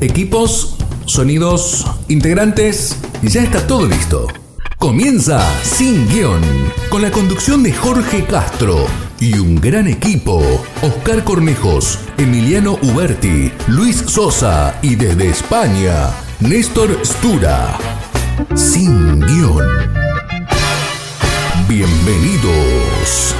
Equipos, sonidos, integrantes, ya está todo listo. Comienza Sin Guión, con la conducción de Jorge Castro y un gran equipo. Oscar Cornejos, Emiliano Uberti, Luis Sosa y desde España, Néstor Stura. Sin Guión. Bienvenidos.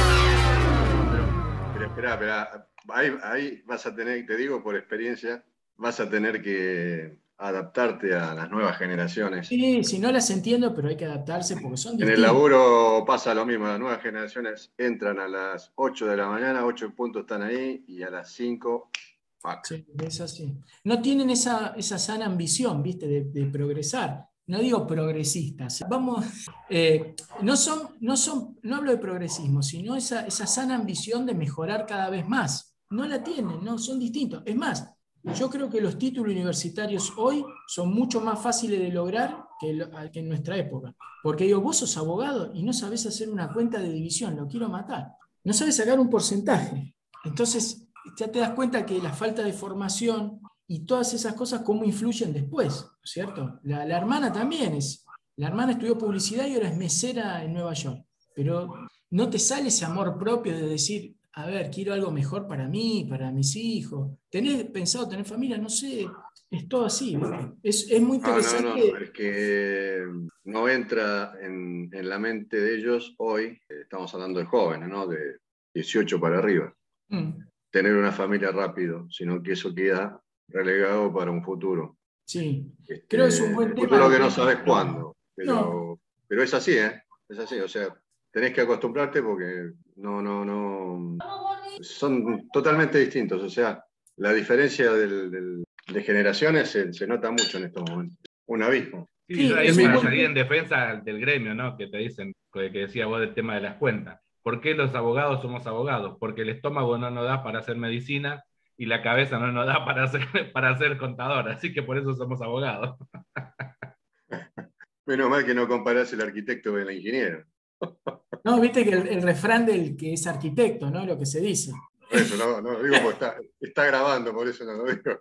Espera, espera. Ahí vas a tener, te digo por experiencia, vas a tener que adaptarte a las nuevas generaciones. Sí, si no las entiendo, pero hay que adaptarse porque son En distintas. el laburo pasa lo mismo, las nuevas generaciones entran a las 8 de la mañana, 8 puntos están ahí y a las 5, fuck. Sí, es así. No tienen esa, esa sana ambición, ¿viste? De, de progresar. No digo progresistas. Vamos, eh, no son, no son, no hablo de progresismo, sino esa, esa sana ambición de mejorar cada vez más. No la tienen, no, son distintos. Es más, yo creo que los títulos universitarios hoy son mucho más fáciles de lograr que, en nuestra época. Porque digo, vos sos abogado y no sabés hacer una cuenta de división, lo quiero matar. No sabes sacar un porcentaje. Entonces, ya te das cuenta que la falta de formación y todas esas cosas, cómo influyen después, ¿no es ¿cierto? La hermana también es. La hermana estudió publicidad y ahora es mesera en Nueva York. Pero no te sale ese amor propio de decir, a ver, quiero algo mejor para mí, para mis hijos. ¿Tenés pensado tener familia? No sé. Es todo así. ¿viste? Es, es muy No, no, interesante. no, es que no entra en, en la mente de ellos hoy, eh, estamos hablando de jóvenes, ¿no? De 18 para arriba, Mm, tener una familia rápido, sino que eso queda relegado para un futuro. sí. Este, Creo que es un buen tema. futuro que no sabes cuándo, pero, No. pero es así, ¿eh? Es así, o sea, tenés que acostumbrarte porque no, no, no, son totalmente distintos, o sea, la diferencia del- del- de generaciones se, se nota mucho en estos momentos. Un abismo. Sí, Sí, yo ahí es para muy- salir en defensa del gremio, ¿no? Que te dicen, que que decía vos del tema de las cuentas. ¿Por qué los abogados somos abogados? Porque el estómago no nos da para hacer medicina y la cabeza no nos da para ser, para ser contador, así que por eso somos abogados. Menos mal que no comparás el arquitecto con el ingeniero. No, viste que el, el refrán del que es arquitecto, ¿no? Lo que se dice. Eso no, no lo digo porque está, está grabando, por eso no lo digo.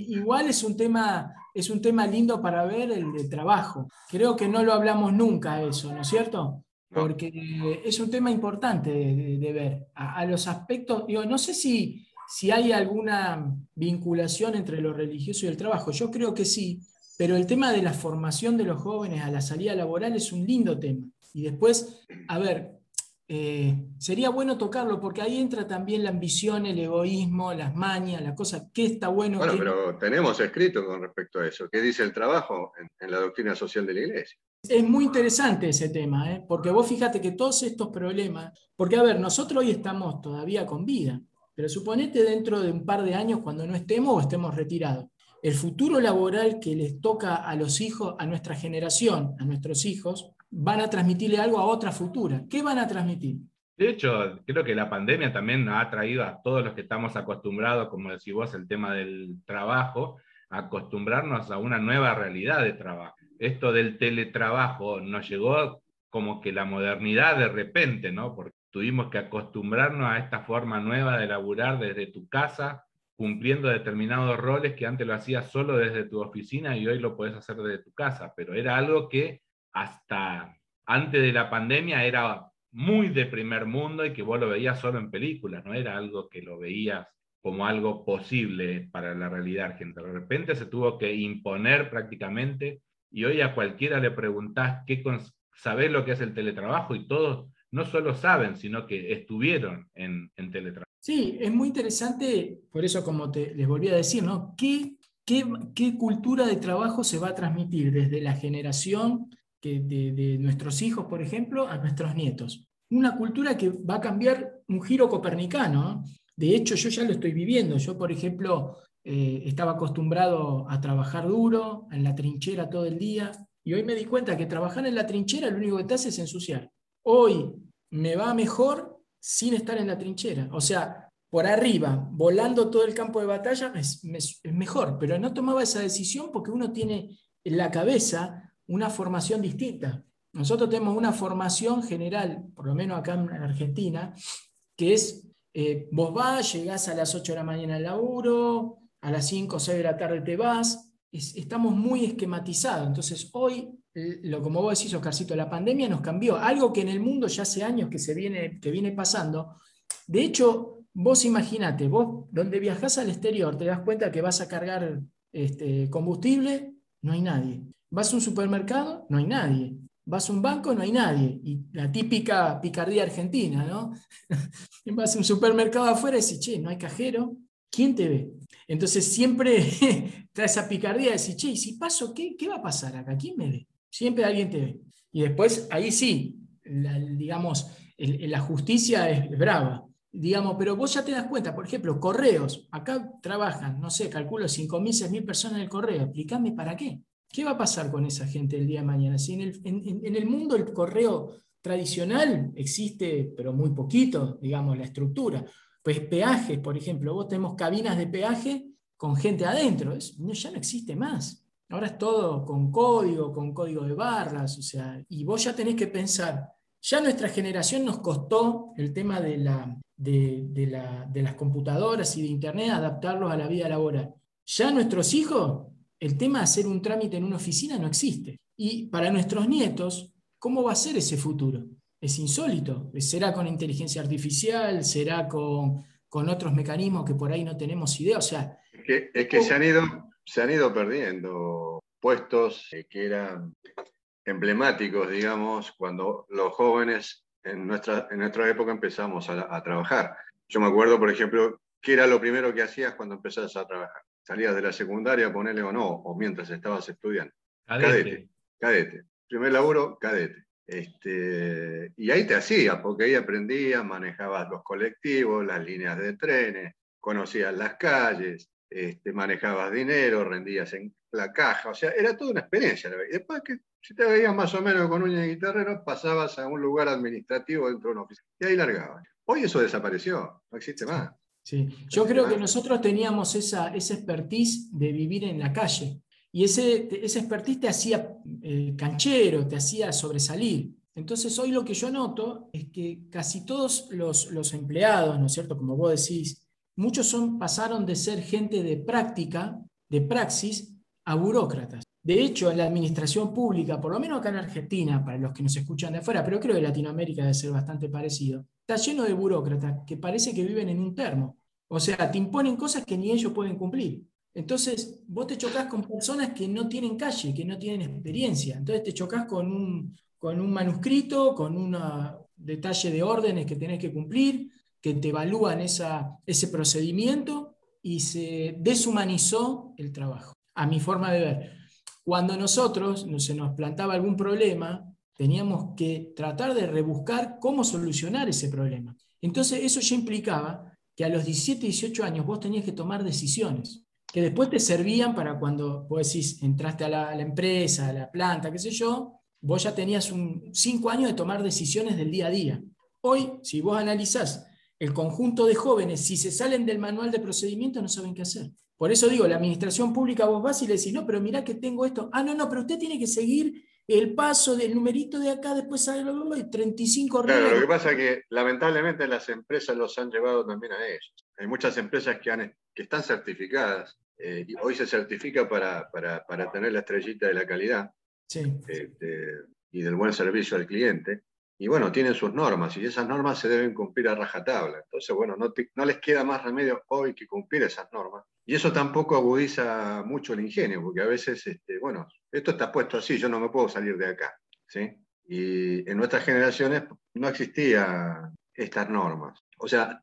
Igual es un tema, es un tema lindo para ver el de trabajo. Creo que no lo hablamos nunca eso, ¿no es cierto? No. Porque es un tema importante de, de- de ver. A, a los aspectos, digo, no sé si, si hay alguna vinculación entre lo religioso y el trabajo. Yo creo que sí, pero el tema de la formación de los jóvenes a la salida laboral es un lindo tema. Y después, a ver, eh, sería bueno tocarlo porque ahí entra también la ambición, el egoísmo, las mañas, la cosa, qué está bueno. Bueno, pero tenemos escrito con respecto a eso. ¿Qué dice el trabajo en, en la doctrina social de la iglesia? Es muy interesante ese tema, ¿eh? porque vos fíjate que todos estos problemas, porque a ver, nosotros hoy estamos todavía con vida, pero suponete dentro de un par de años cuando no estemos o estemos retirados. El futuro laboral que les toca a los hijos, a nuestra generación, a nuestros hijos, van a transmitirle algo a otra futura. ¿Qué van a transmitir? De hecho, creo que la pandemia también ha traído a todos los que estamos acostumbrados, como decís vos, el tema del trabajo, acostumbrarnos a una nueva realidad de trabajo. Esto del teletrabajo nos llegó como que la modernidad de repente, ¿no? Porque tuvimos que acostumbrarnos a esta forma nueva de laburar desde tu casa, cumpliendo determinados roles que antes lo hacías solo desde tu oficina y hoy lo puedes hacer desde tu casa, pero era algo que hasta antes de la pandemia era muy de primer mundo y que vos lo veías solo en películas, no era algo que lo veías como algo posible para la realidad argentina. De repente se tuvo que imponer prácticamente y hoy a cualquiera le preguntás qué sabés lo que es el teletrabajo y todos no solo saben, sino que estuvieron en, en teletrabajo. Sí, es muy interesante, por eso como te, les volví a decir, ¿no? ¿Qué, qué, qué cultura de trabajo se va a transmitir desde la generación de, nuestros hijos, por ejemplo, a nuestros nietos? Una cultura que va a cambiar un giro copernicano. ¿no? De hecho, yo ya lo estoy viviendo. Yo, por ejemplo, eh, estaba acostumbrado a trabajar duro, en la trinchera todo el día, y hoy me di cuenta que trabajar en la trinchera lo único que te hace es ensuciar. Hoy me va mejor sin estar en la trinchera. O sea, por arriba, volando todo el campo de batalla, es, mejor, pero no tomaba esa decisión porque uno tiene en la cabeza una formación distinta. Nosotros tenemos una formación general, por lo menos acá en Argentina, que es, eh, vos vas, llegás a las 8 de la mañana al laburo, a las 5 o 6 de la tarde te vas, estamos muy esquematizados. Entonces hoy, lo como vos decís, Oscarcito, la pandemia nos cambió. Algo que en el mundo ya hace años que, se viene, que viene pasando. De hecho, vos imaginate, vos donde viajás al exterior te das cuenta que vas a cargar este, combustible, no hay nadie. Vas a un supermercado, no hay nadie. Vas a un banco, no hay nadie. Y la típica picardía argentina, ¿no? vas a un supermercado afuera y dices, che, no hay cajero, ¿quién te ve? Entonces siempre trae esa picardía de decir, che, si paso, ¿qué, ¿qué va a pasar acá? ¿Quién me ve? Siempre alguien te ve. Y después, ahí sí, digamos, la justicia es brava. Digamos, pero vos ya te das cuenta, por ejemplo, correos, acá trabajan, no sé, calculo 5.000, 6.000 personas en el correo, explícame para qué. ¿Qué va a pasar con esa gente el día de mañana? Si en el, en el mundo el correo tradicional existe, pero muy poquito, digamos, la estructura. Pues peajes, por ejemplo, vos tenemos cabinas de peaje con gente adentro, ya no existe más. Ahora es todo con código, con código de barras, o sea, y vos ya tenés que pensar, ya nuestra generación nos costó el tema de, la, de, las computadoras y de Internet adaptarlos a la vida laboral. Ya nuestros hijos, el tema de hacer un trámite en una oficina no existe. Y para nuestros nietos, ¿cómo va a ser ese futuro? es insólito. ¿Será con inteligencia artificial? ¿Será con, otros mecanismos que por ahí no tenemos idea? O sea, es que, se, han ido, se han ido perdiendo puestos eh, que eran emblemáticos, digamos, cuando los jóvenes en nuestra, en nuestra época empezamos a, trabajar. Yo me acuerdo, por ejemplo, qué era lo primero que hacías cuando empezabas a trabajar. Salías de la secundaria, ponele o no, o mientras estabas estudiando. Cadete. Cadete. Primer laburo, cadete. Este, y ahí te hacías, porque ahí aprendías, manejabas los colectivos, las líneas de trenes, conocías las calles, este, manejabas dinero, rendías en la caja, o sea, era toda una experiencia. Después que si te veías más o menos con uña y guitarrero, pasabas a un lugar administrativo dentro de una oficina y ahí largabas. Hoy eso desapareció, no existe más. Sí, yo creo que nosotros teníamos esa, esa expertise de vivir en la calle. Y ese, ese expertise te hacía eh, canchero, te hacía sobresalir. Entonces hoy lo que yo noto es que casi todos los, los empleados, ¿no es cierto? Como vos decís, muchos son, pasaron de ser gente de práctica, de praxis, a burócratas. De hecho, en la administración pública, por lo menos acá en Argentina, para los que nos escuchan de afuera, pero creo que Latinoamérica debe ser bastante parecido, está lleno de burócratas que parece que viven en un termo. O sea, te imponen cosas que ni ellos pueden cumplir. Entonces, vos te chocas con personas que no tienen calle, que no tienen experiencia. Entonces, te chocas con un, con un manuscrito, con un detalle de órdenes que tenés que cumplir, que te evalúan esa, ese procedimiento y se deshumanizó el trabajo, a mi forma de ver. Cuando nosotros se nos plantaba algún problema, teníamos que tratar de rebuscar cómo solucionar ese problema. Entonces, eso ya implicaba que a los 17, 18 años vos tenías que tomar decisiones que después te servían para cuando vos entraste a la, empresa, a la planta, qué sé yo, vos ya tenías un, cinco años de tomar decisiones del día a día. Hoy, si vos analizás el conjunto de jóvenes, si se salen del manual de procedimiento, no saben qué hacer. Por eso digo, la administración pública vos vas y le decís, no, pero mirá que tengo esto. Ah, no, no, pero usted tiene que seguir el paso del numerito de acá, después sale y 35 Claro, lo que pasa es que lamentablemente las empresas los han llevado también a ellos. Hay muchas empresas que, han, que están certificadas, eh, y hoy se certifica para, para, para, tener la estrellita de la calidad este, y del buen servicio al cliente. Y bueno, tienen sus normas y esas normas se deben cumplir a rajatabla. Entonces, bueno, no, no les queda más remedio hoy que cumplir esas normas. Y eso tampoco agudiza mucho el ingenio, porque a veces, este, bueno, esto está puesto así, yo no me puedo salir de acá. ¿sí? Y en nuestras generaciones no existían estas normas. O sea,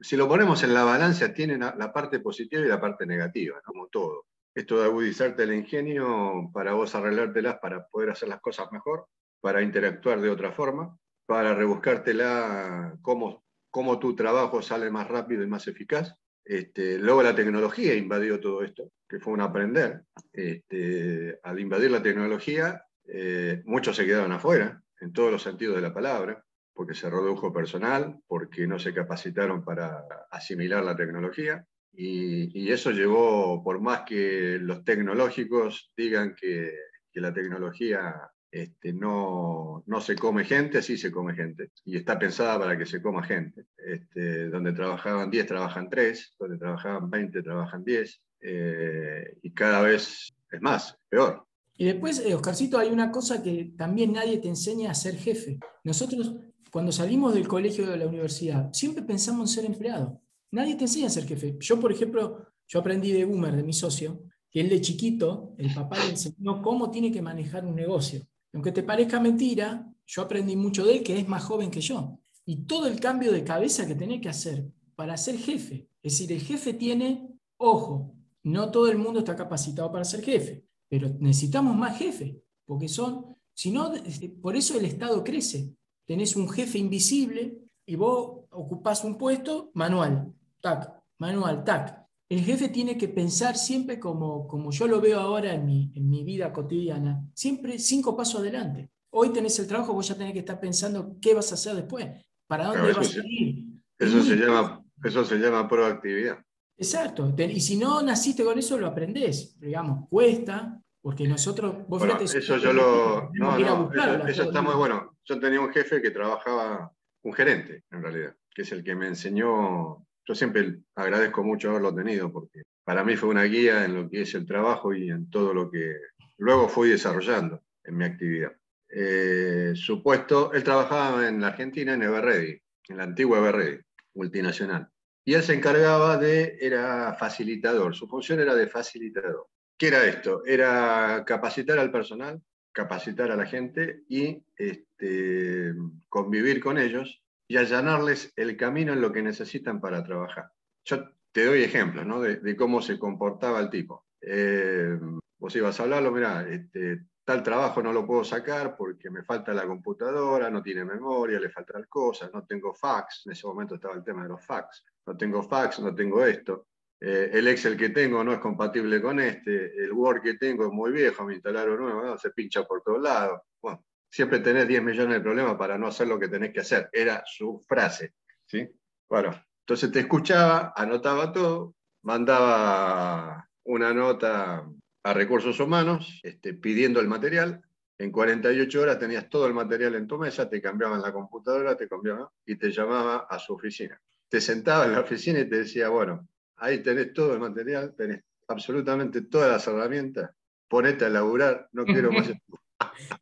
si lo ponemos en la balanza, tiene la parte positiva y la parte negativa, como todo. Esto de agudizarte el ingenio para vos arreglártelas para poder hacer las cosas mejor, para interactuar de otra forma, para rebuscártela cómo, cómo tu trabajo sale más rápido y más eficaz. Este, luego la tecnología invadió todo esto, que fue un aprender. Este, al invadir la tecnología, eh, muchos se quedaron afuera, en todos los sentidos de la palabra porque se redujo personal, porque no se capacitaron para asimilar la tecnología. Y, eso llevó, por más que los tecnológicos digan que, que, la tecnología este, no, no, se come gente, sí se come gente. Y está pensada para que se coma gente. Este, donde trabajaban 10, trabajan 3, donde trabajaban 20, trabajan 10. Eh, y cada vez es más, peor. Y después, eh, Oscarcito, hay una cosa que también nadie te enseña a ser jefe. Nosotros, cuando salimos del colegio de la universidad, siempre pensamos en ser empleado. Nadie te enseña a ser jefe. Yo, por ejemplo, yo aprendí de Boomer, de mi socio, que él de chiquito, el papá le enseñó cómo tiene que manejar un negocio. Aunque te parezca mentira, yo aprendí mucho de él, que es más joven que yo. Y todo el cambio de cabeza que tenés que hacer para ser jefe. Es decir, el jefe tiene, ojo, no todo el mundo está capacitado para ser jefe, pero necesitamos más jefes, porque son, si no, por eso el Estado crece. Tenés un jefe invisible y vos ocupás un puesto manual, tac, manual, tac. El jefe tiene que pensar siempre como, como yo lo veo ahora en mi, en mi vida cotidiana, siempre cinco pasos adelante. Hoy tenés el trabajo, vos ya tenés que estar pensando qué vas a hacer después, para dónde vas a ir. Eso se, llama, eso se llama proactividad. Exacto. Y si no naciste con eso, lo aprendés. Digamos, cuesta, porque nosotros. Vos eso yo lo. No, no, eso, está muy bueno. Yo tenía un jefe que trabajaba, un gerente, en realidad, que es el que me enseñó yo siempre agradezco mucho haberlo tenido porque para mí fue una guía en lo que es el trabajo y en todo lo que luego fui desarrollando en mi actividad. Eh, su puesto, él trabajaba en la Argentina en Everready, en la antigua Everready, multinacional. Y él se encargaba de, era facilitador, su función era de facilitador. ¿Qué era esto? Era capacitar al personal, capacitar a la gente y este, convivir con ellos y allanarles el camino en lo que necesitan para trabajar. Yo te doy ejemplos ¿no? de, cómo se comportaba el tipo. Eh, vos ibas a hablarlo, mira, este, tal trabajo no lo puedo sacar porque me falta la computadora, no tiene memoria, le faltan cosas, no tengo fax, en ese momento estaba el tema de los fax, no tengo fax, no tengo esto. Eh, el Excel que tengo no es compatible con este, el Word que tengo es muy viejo, me instalaron nuevo, se pincha por todos lados. Bueno, siempre tenés 10 millones de problemas para no hacer lo que tenés que hacer. Era su frase. ¿sí? Bueno, entonces te escuchaba, anotaba todo, mandaba una nota a recursos humanos este, pidiendo el material. En 48 horas tenías todo el material en tu mesa, te cambiaban la computadora, te cambiaban y te llamaba a su oficina. Te sentaba en la oficina y te decía, bueno, ahí tenés todo el material, tenés absolutamente todas las herramientas, ponete a laburar, no quiero más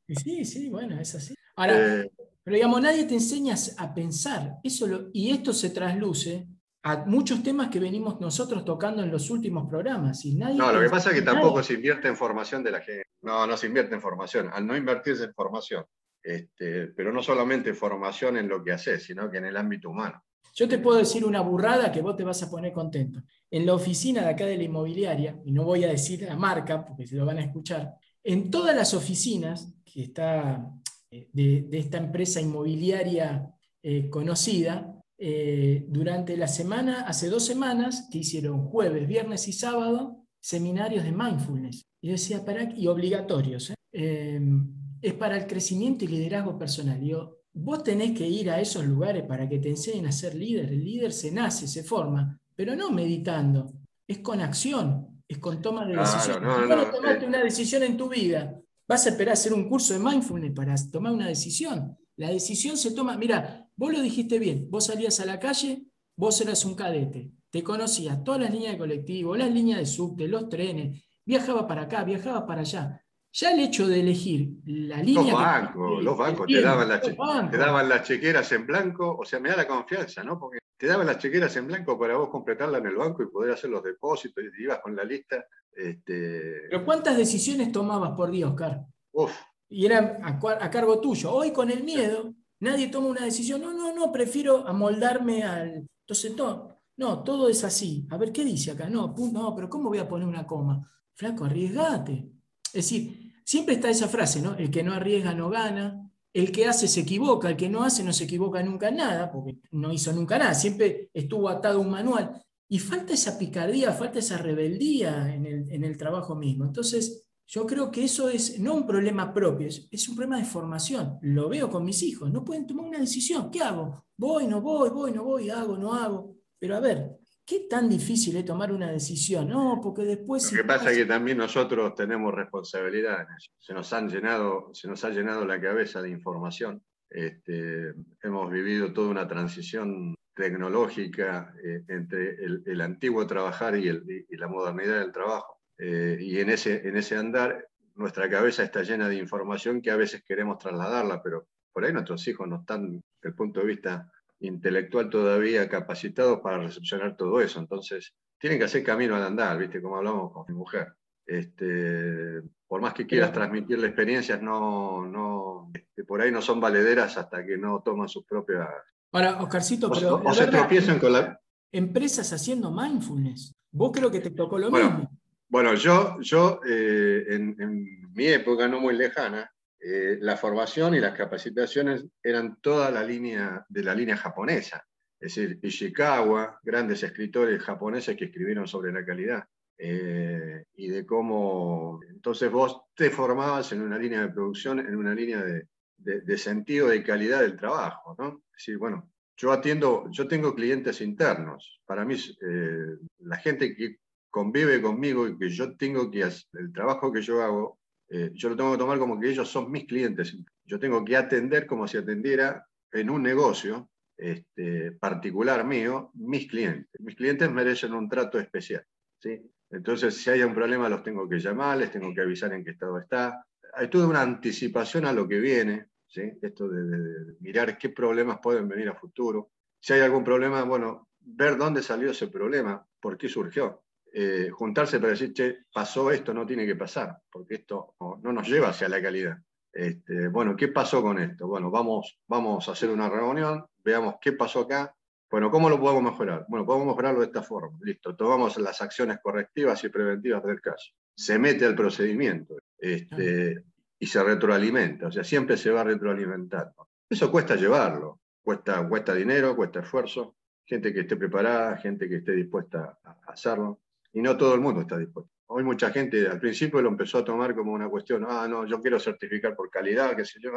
Sí, sí, bueno, es así. Ahora, eh, pero digamos, nadie te enseña a pensar. Eso y esto se trasluce a muchos temas que venimos nosotros tocando en los últimos programas. Y nadie no, lo que pasa es que tampoco se invierte en formación de la gente. No, no se invierte en formación. Al no invertirse en formación, este, pero no solamente formación en lo que haces, sino que en el ámbito humano. Yo te puedo decir una burrada que vos te vas a poner contento. En la oficina de acá de la inmobiliaria, y no voy a decir la marca porque se lo van a escuchar, en todas las oficinas que está eh, de, esta empresa inmobiliaria eh, conocida, eh, durante la semana, hace dos semanas, que hicieron jueves, viernes y sábado, seminarios de mindfulness. Y decía, para, y obligatorios. es para el crecimiento y liderazgo personal. Yo, vos tenés que ir a esos lugares para que te enseñen a ser líder. El líder se nace, se forma, pero no meditando, es con acción es con toma de decisión. No, no, tomaste una decisión en tu vida, vas a esperar a hacer un curso de mindfulness para tomar una decisión. La decisión se toma, mira, vos lo dijiste bien, vos salías a la calle, vos eras un cadete, te conocías todas las líneas de colectivo, las líneas de subte, los trenes, viajaba para acá, viajaba para allá. Ya el hecho de elegir la línea. Los bancos, los bancos te daban, te daban las chequeras en blanco, o sea, me da la confianza, ¿no? Porque te daban las chequeras en blanco para vos completarla en el banco y poder hacer los depósitos y ibas con la lista. Este... Pero ¿cuántas decisiones tomabas por día, Oscar? Uf. Y eran a, cargo tuyo. Hoy con el miedo, nadie toma una decisión. No, no, no, prefiero amoldarme al... Entonces, no, no, todo es así. A ver, ¿qué dice acá? No, no, pero ¿cómo voy a poner una coma? Flaco, arriesgate. Es decir, siempre está esa frase, ¿no? El que no arriesga no gana el que hace se equivoca, el que no hace no se equivoca nunca en nada, porque no hizo nunca nada, siempre estuvo atado a un manual. Y falta esa picardía, falta esa rebeldía en el, trabajo mismo. Entonces, yo creo que eso es no un problema propio, es, un problema de formación. Lo veo con mis hijos, no pueden tomar una decisión. ¿Qué hago? Voy, no voy, voy, no voy, hago, no hago. Pero a ver, ¿qué tan difícil es tomar una decisión? No, porque después... Lo que pasa es que también nosotros tenemos responsabilidad Se nos, han llenado, se nos ha llenado la cabeza de información. Este, hemos vivido toda una transición tecnológica eh, entre el, antiguo trabajar y, la modernidad del trabajo. Eh, y en ese, en ese andar, nuestra cabeza está llena de información que a veces queremos trasladarla, pero por ahí nuestros hijos no están, desde el punto de vista intelectual todavía capacitados para recepcionar todo eso. Entonces, tienen que hacer camino al andar, ¿viste? Como hablamos con mi mujer. Este, por más que quieras transmitirle experiencias, no, no, este, por ahí no son valederas hasta que no toman sus propias... Ahora, Oscarcito, pero... O, se tropiezan con la... Empresas haciendo mindfulness. Vos creo que te tocó lo mismo. Bueno, yo, yo eh, en, en, mi época no muy lejana, eh, la formación y las capacitaciones eran toda la línea de la línea japonesa. Es decir, Ishikawa, grandes escritores japoneses que escribieron sobre la calidad. Eh, y de cómo entonces vos te formabas en una línea de producción, en una línea de, de, sentido de calidad del trabajo. ¿no? Es decir, bueno, yo atiendo, yo tengo clientes internos. Para mí, eh, la gente que convive conmigo y que yo tengo que hacer, el trabajo que yo hago, eh, yo lo tengo que tomar como que ellos son mis clientes. Yo tengo que atender como si atendiera en un negocio este, particular mío, mis clientes. Mis clientes merecen un trato especial. ¿sí? Entonces, si hay un problema, los tengo que llamar, les tengo que avisar en qué estado está. Hay toda una anticipación a lo que viene, ¿sí? esto de, mirar qué problemas pueden venir a futuro. Si hay algún problema, bueno, ver dónde salió ese problema, por qué surgió. Eh, juntarse para decir, che, pasó esto, no tiene que pasar, porque esto no, nos lleva hacia la calidad. Este, bueno, ¿qué pasó con esto? Bueno, vamos, vamos a hacer una reunión, veamos qué pasó acá. Bueno, ¿cómo lo podemos mejorar? Bueno, podemos mejorarlo de esta forma. Listo, tomamos las acciones correctivas y preventivas del caso. Se mete al procedimiento este, y se retroalimenta, o sea, siempre se va retroalimentando. Eso cuesta llevarlo, cuesta, cuesta dinero, cuesta esfuerzo, gente que esté preparada, gente que esté dispuesta a hacerlo. Y no todo el mundo está dispuesto. Hoy mucha gente al principio lo empezó a tomar como una cuestión, ah, no, yo quiero certificar por calidad, qué sé yo,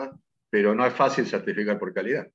pero no es fácil certificar por calidad.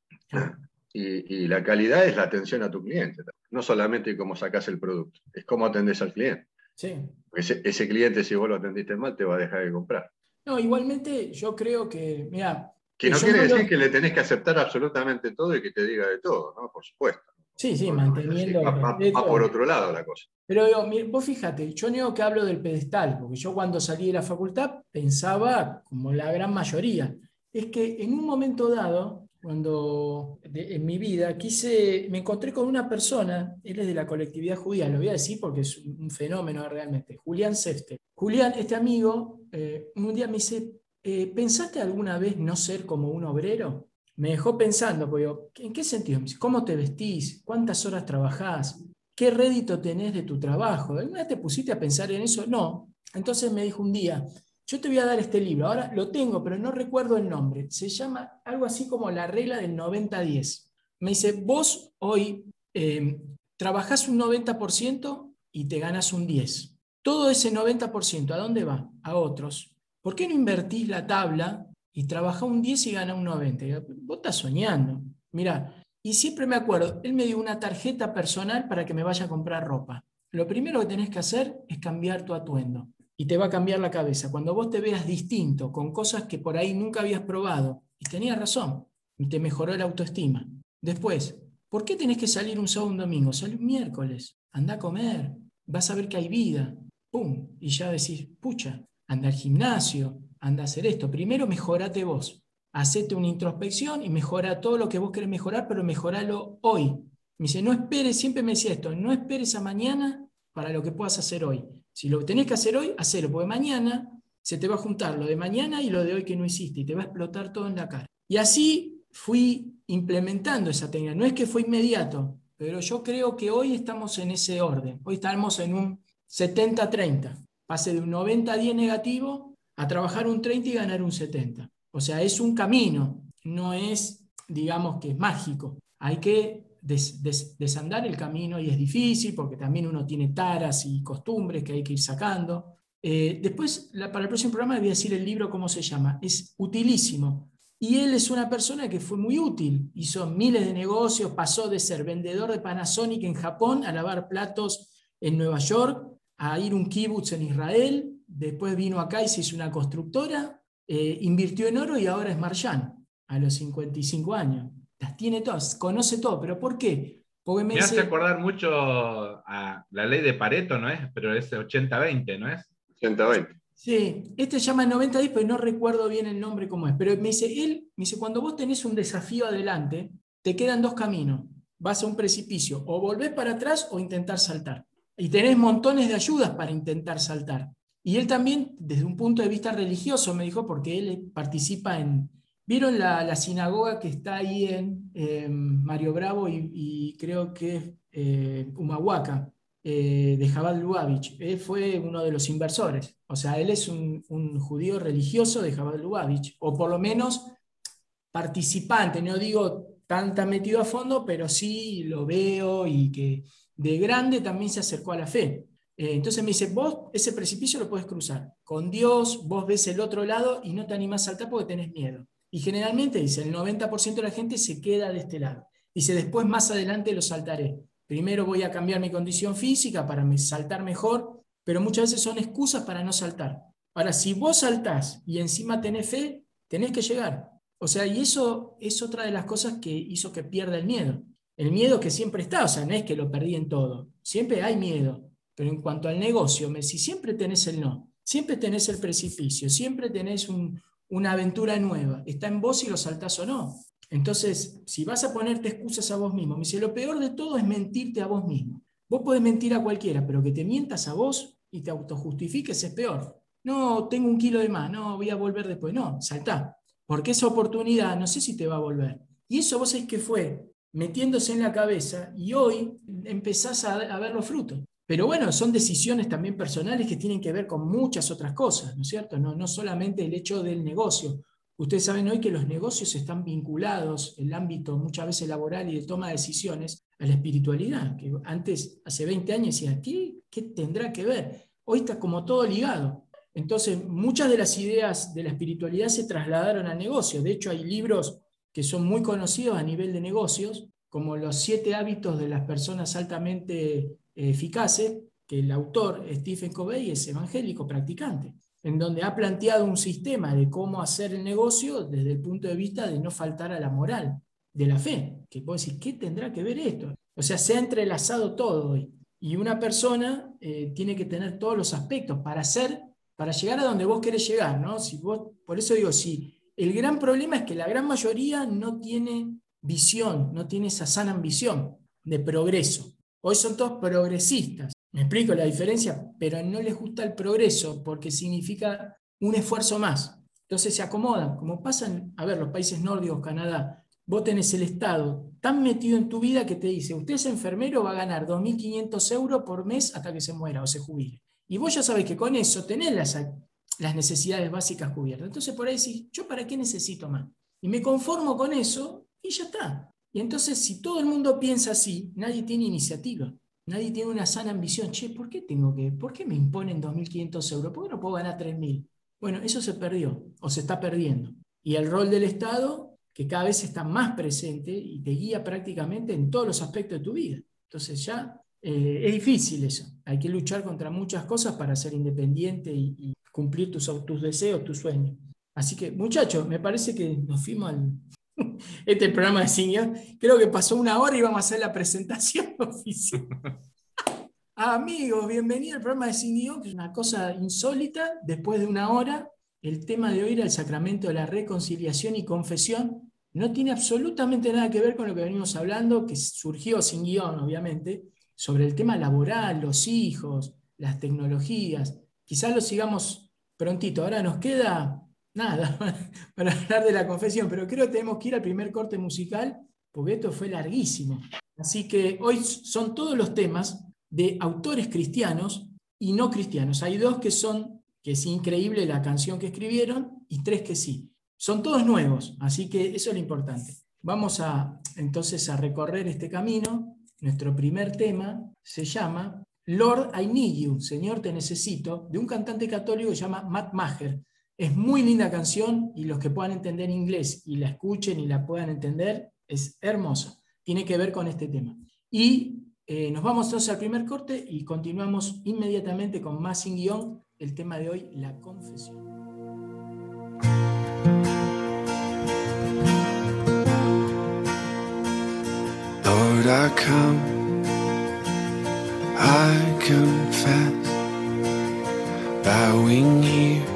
Y, la calidad es la atención a tu cliente, no solamente cómo sacas el producto, es cómo atendes al cliente. Sí. Ese, ese, cliente, si vos lo atendiste mal, te va a dejar de comprar. No, igualmente yo creo que, mira... Que no quiere decir que le tenés que aceptar absolutamente todo y que te diga de todo, ¿no? Por supuesto. Sí, sí, manteniendo. va, por otro lado la cosa. Pero vos fíjate, yo no que hablo del pedestal, porque yo cuando salí de la facultad pensaba, como la gran mayoría, es que en un momento dado, cuando en mi vida quise, me encontré con una persona, él es de la colectividad judía, lo voy a decir porque es un fenómeno realmente, Julián Sefte. Julián, este amigo, eh, un día me dice, eh, ¿pensaste alguna vez no ser como un obrero? Me dejó pensando, porque ¿en qué sentido? ¿Cómo te vestís? ¿Cuántas horas trabajás? ¿Qué rédito tenés de tu trabajo? ¿Alguna vez te pusiste a pensar en eso? No. Entonces me dijo un día, yo te voy a dar este libro, ahora lo tengo, pero no recuerdo el nombre. Se llama algo así como la regla del 90-10. Me dice, vos hoy eh, trabajás un 90% y te ganas un 10%. Todo ese 90%, ¿a dónde va? A otros. ¿Por qué no invertís la tabla y trabaja un 10 y gana un 90. vos estás soñando. Mira, y siempre me acuerdo, él me dio una tarjeta personal para que me vaya a comprar ropa. Lo primero que tenés que hacer es cambiar tu atuendo y te va a cambiar la cabeza. Cuando vos te veas distinto, con cosas que por ahí nunca habías probado, y tenías razón, y te mejoró la autoestima. Después, ¿por qué tenés que salir un sábado un domingo? Sale un miércoles, anda a comer, vas a ver que hay vida, pum, y ya decís, pucha, anda al gimnasio, anda a hacer esto. Primero mejorate vos. Hacete una introspección y mejora todo lo que vos querés mejorar, pero mejoralo hoy. Me dice, no esperes, siempre me decía esto, no esperes a mañana para lo que puedas hacer hoy. Si lo tenés que hacer hoy, hacelo, porque mañana se te va a juntar lo de mañana y lo de hoy que no hiciste y te va a explotar todo en la cara. Y así fui implementando esa técnica. No es que fue inmediato, pero yo creo que hoy estamos en ese orden. Hoy estamos en un 70-30. Pase de un 90-10 negativo a trabajar un 30 y ganar un 70. O sea, es un camino, no es, digamos, que es mágico. Hay que desandar el camino y es difícil porque también uno tiene taras y costumbres que hay que ir sacando. Eh, después, para el próximo programa, voy a decir el libro cómo se llama. Es utilísimo. Y él es una persona que fue muy útil, hizo miles de negocios, pasó de ser vendedor de Panasonic en Japón a lavar platos en Nueva York, a ir un kibutz en Israel, después vino acá y se hizo una constructora, eh, invirtió en oro y ahora es Marchand a los 55 años. Las tiene todas, conoce todo, pero ¿por qué? Porque me, hace acordar mucho a la ley de Pareto, ¿no es? Pero es 80-20, ¿no es? 80-20. Sí, este se llama 90-10, pero no recuerdo bien el nombre cómo es. Pero me dice, él, me dice, cuando vos tenés un desafío adelante, te quedan dos caminos. Vas a un precipicio, o volvés para atrás o intentar saltar. Y tenés montones de ayudas para intentar saltar. Y él también, desde un punto de vista religioso, me dijo, porque él participa en, ¿Vieron la, sinagoga que está ahí en Mario Bravo y, creo que es eh, Humahuaca, eh, de Jabal Lubavitch? Él fue uno de los inversores. O sea, él es un, judío religioso de Jabal Lubavitch, o por lo menos participante, no digo tan, tan metido a fondo, pero sí lo veo y que de grande también se acercó a la fe. Eh, entonces me dice, vos ese precipicio lo puedes cruzar. Con Dios vos ves el otro lado y no te animás a saltar porque tenés miedo. Y generalmente dice, el 90% de la gente se queda de este lado. Dice, después más adelante lo saltaré. Primero voy a cambiar mi condición física para saltar mejor, pero muchas veces son excusas para no saltar. Ahora, si vos saltás y encima tenés fe, tenés que llegar. O sea, y eso es otra de las cosas que hizo que pierda el miedo. El miedo que siempre está, o sea, no es que lo perdí en todo. Siempre hay miedo. Pero en cuanto al negocio, si siempre tenés el no, siempre tenés el precipicio, siempre tenés un, una aventura nueva. Está en vos si lo saltás o no. Entonces, si vas a ponerte excusas a vos mismo, me dice, lo peor de todo es mentirte a vos mismo. Vos podés mentir a cualquiera, pero que te mientas a vos y te autojustifiques es peor. No, tengo un kilo de más, no, voy a volver después. No, saltá. Porque esa oportunidad no sé si te va a volver. Y eso vos es que fue metiéndose en la cabeza y hoy empezás a, a ver los frutos. Pero bueno, son decisiones también personales que tienen que ver con muchas otras cosas, ¿no es cierto? No, no solamente el hecho del negocio. Ustedes saben hoy que los negocios están vinculados, el ámbito muchas veces laboral y de toma de decisiones, a la espiritualidad, que antes, hace 20 años, decían, ¿qué, ¿qué tendrá que ver? Hoy está como todo ligado. Entonces, muchas de las ideas de la espiritualidad se trasladaron al negocio. De hecho, hay libros que son muy conocidos a nivel de negocios, como los siete hábitos de las personas altamente eficaces, que el autor Stephen Covey es evangélico practicante, en donde ha planteado un sistema de cómo hacer el negocio desde el punto de vista de no faltar a la moral, de la fe, que puedo decir, ¿qué tendrá que ver esto? O sea, se ha entrelazado todo hoy. Y una persona eh, tiene que tener todos los aspectos para hacer, para llegar a donde vos querés llegar, ¿no? Si vos, por eso digo, si el gran problema es que la gran mayoría no tiene visión, no tiene esa sana ambición de progreso. Hoy son todos progresistas. Me explico la diferencia, pero no les gusta el progreso porque significa un esfuerzo más. Entonces se acomodan, como pasan, a ver, los países nórdicos, Canadá, vos tenés el Estado tan metido en tu vida que te dice, usted es enfermero, va a ganar 2.500 euros por mes hasta que se muera o se jubile. Y vos ya sabés que con eso tenés las, las necesidades básicas cubiertas. Entonces por ahí decís, ¿yo para qué necesito más? Y me conformo con eso y ya está. Y entonces, si todo el mundo piensa así, nadie tiene iniciativa, nadie tiene una sana ambición. Che, ¿por qué tengo que, por qué me imponen 2.500 euros? ¿Por qué no puedo ganar 3.000? Bueno, eso se perdió o se está perdiendo. Y el rol del Estado, que cada vez está más presente y te guía prácticamente en todos los aspectos de tu vida. Entonces ya eh, es difícil eso. Hay que luchar contra muchas cosas para ser independiente y, cumplir tus, tus deseos, tus sueños. Así que, muchachos, me parece que nos fuimos al, este programa de Senior. Creo que pasó una hora y vamos a hacer la presentación oficial. Amigos, bienvenido al programa de Senior, que es una cosa insólita. Después de una hora, el tema de hoy era el sacramento de la reconciliación y confesión. No tiene absolutamente nada que ver con lo que venimos hablando, que surgió sin guion, obviamente, sobre el tema laboral, los hijos, las tecnologías. Quizás lo sigamos prontito. Ahora nos queda nada para hablar de la confesión, pero creo que tenemos que ir al primer corte musical porque esto fue larguísimo. Así que hoy son todos los temas de autores cristianos y no cristianos. Hay dos que son, que es increíble la canción que escribieron, y tres que sí. Son todos nuevos, así que eso es lo importante. Vamos a entonces a recorrer este camino. Nuestro primer tema se llama Lord I Need You, Señor te necesito, de un cantante católico que se llama Matt Maher Es muy linda canción y los que puedan entender inglés y la escuchen y la puedan entender, es hermosa. Tiene que ver con este tema. Y eh, nos vamos entonces al primer corte y continuamos inmediatamente con más sin guion, el tema de hoy, la confesión. Lord, I come, I confess, bowing here,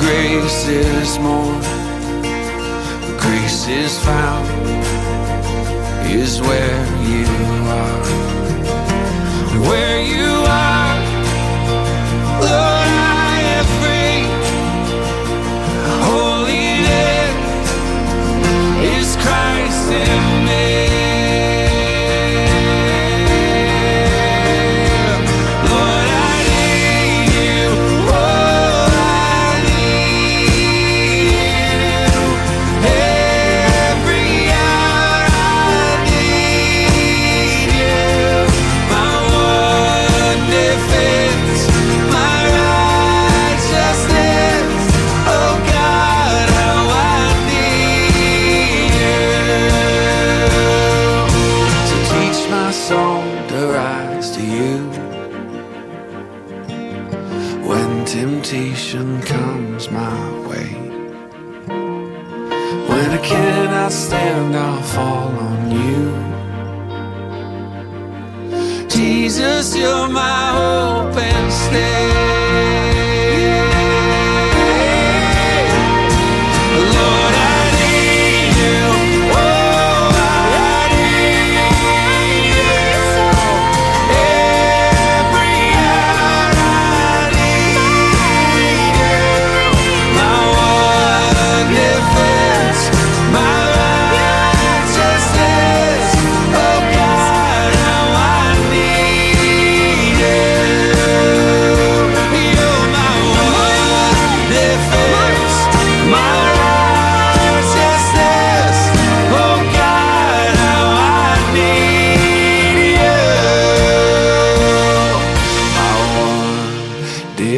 grace is more. Grace is found is where you are. Where you are, Lord, I am free. Holiness is Christ in me.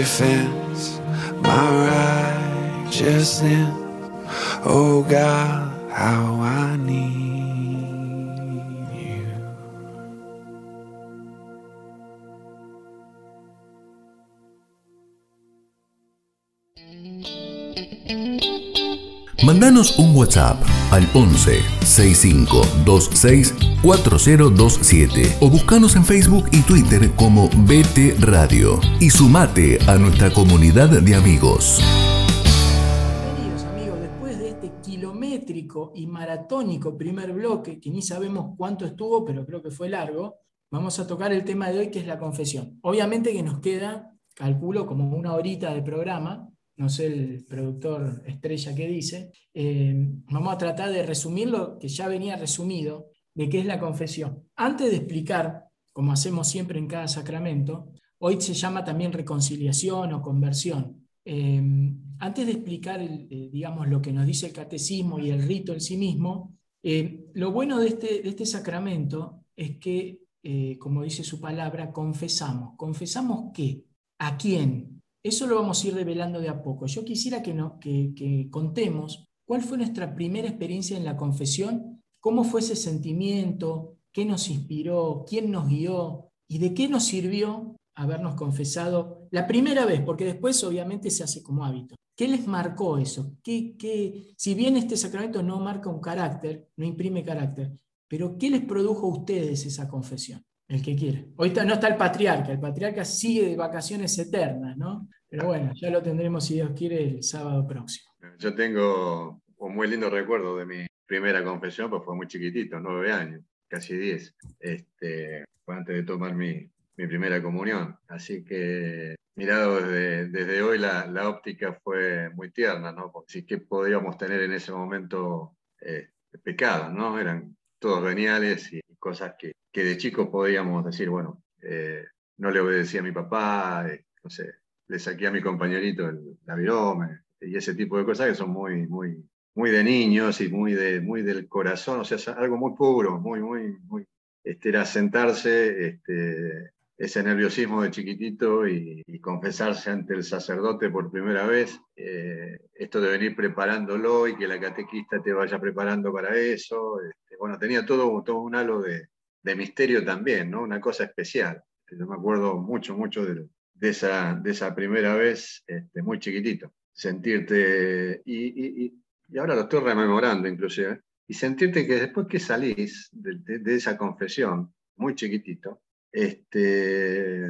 Defense, my righteousness. Oh God, how Mandanos un WhatsApp al 11 65 26 4027 o buscanos en Facebook y Twitter como BT Radio y sumate a nuestra comunidad de amigos. Bienvenidos amigos, después de este kilométrico y maratónico primer bloque, que ni sabemos cuánto estuvo, pero creo que fue largo, vamos a tocar el tema de hoy que es la confesión. Obviamente que nos queda, calculo, como una horita de programa, no sé el productor estrella que dice, eh, vamos a tratar de resumir lo que ya venía resumido de qué es la confesión. Antes de explicar, como hacemos siempre en cada sacramento, hoy se llama también reconciliación o conversión. Eh, antes de explicar, eh, digamos, lo que nos dice el catecismo y el rito en sí mismo, lo bueno de este, de este sacramento es que, como dice su palabra, confesamos. ¿Confesamos qué? ¿A quién? Eso lo vamos a ir revelando de a poco. Yo quisiera que, no, que, que contemos cuál fue nuestra primera experiencia en la confesión, cómo fue ese sentimiento, qué nos inspiró, quién nos guió y de qué nos sirvió habernos confesado la primera vez, porque después obviamente se hace como hábito. ¿Qué les marcó eso? ¿Qué, qué, si bien este sacramento no marca un carácter, no imprime carácter, Pero ¿qué les produjo a ustedes esa confesión? El que quiere. Hoy no está el patriarca, el patriarca sigue de vacaciones eternas, ¿no? Pero bueno, ya lo tendremos, si Dios quiere, el sábado próximo. Yo tengo un muy lindo recuerdo de mi primera confesión, pues fue muy chiquitito, nueve años, casi diez. Este, fue antes de tomar mi, mi primera comunión. Así que mirado desde, desde hoy, la, la, óptica fue muy tierna, ¿no? Porque sí que podíamos tener en ese momento eh, pecados, ¿no? Eran todos veniales y cosas que, que de chicos podíamos decir, bueno, eh, no le obedecí a mi papá, eh, no sé, le saqué a mi compañerito el, la y ese tipo de cosas que son muy, muy, muy de niños y muy, de, muy del corazón, o sea, algo muy puro, muy, muy, muy, este, era sentarse, este, ese nerviosismo de chiquitito y, y, confesarse ante el sacerdote por primera vez, eh, esto de venir preparándolo y que la catequista te vaya preparando para eso, este, bueno, tenía todo, todo un halo de, de, misterio también, ¿no? Una cosa especial. Yo me acuerdo mucho, mucho de, esa, de esa primera vez, este, muy chiquitito. Sentirte, y, y, y, ahora lo estoy rememorando inclusive, y sentirte que después que salís de, esa confesión, muy chiquitito, este,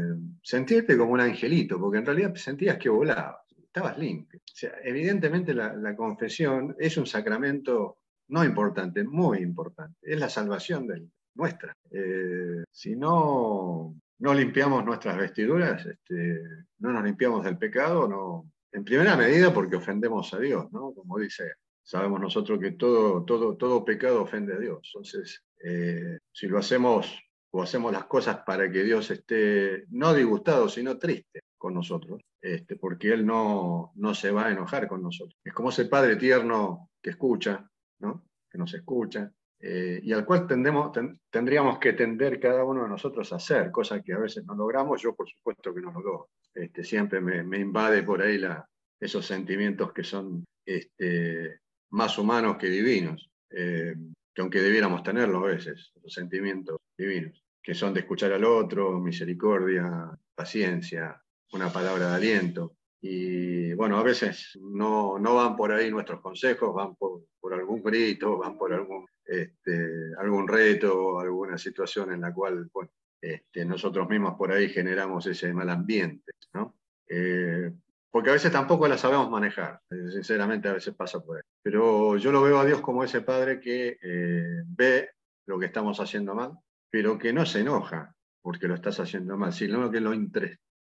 sentirte como un angelito, porque en realidad sentías que volabas, estabas limpio. O sea, evidentemente la, la, confesión es un sacramento no importante, muy importante, es la salvación de nuestra. Eh, si no, no limpiamos nuestras vestiduras, este, no nos limpiamos del pecado, no, en primera medida porque ofendemos a Dios, ¿no? Como dice, sabemos nosotros que todo, todo, todo pecado ofende a Dios. Entonces, eh, si lo hacemos o hacemos las cosas para que Dios esté no disgustado, sino triste con nosotros, este, porque Él no, no se va a enojar con nosotros. Es como ese Padre tierno que escucha, ¿no? que nos escucha, eh, y al cual tendemos, ten, tendríamos que tender cada uno de nosotros a hacer, cosas que a veces no logramos, yo por supuesto que no lo logro. Este, siempre me, invade por ahí la, esos sentimientos que son este, más humanos que divinos, eh, que aunque debiéramos tenerlos a veces, los sentimientos divinos que son de escuchar al otro, misericordia, paciencia, una palabra de aliento. Y bueno, a veces no, no van por ahí nuestros consejos, van por, algún grito, van por algún, este, algún reto, alguna situación en la cual este, nosotros mismos por ahí generamos ese mal ambiente. ¿no? Eh, porque a veces tampoco la sabemos manejar, sinceramente a veces pasa por ahí. Pero yo lo veo a Dios como ese Padre que eh, ve lo que estamos haciendo mal, pero que no se enoja porque lo estás haciendo mal, sino que lo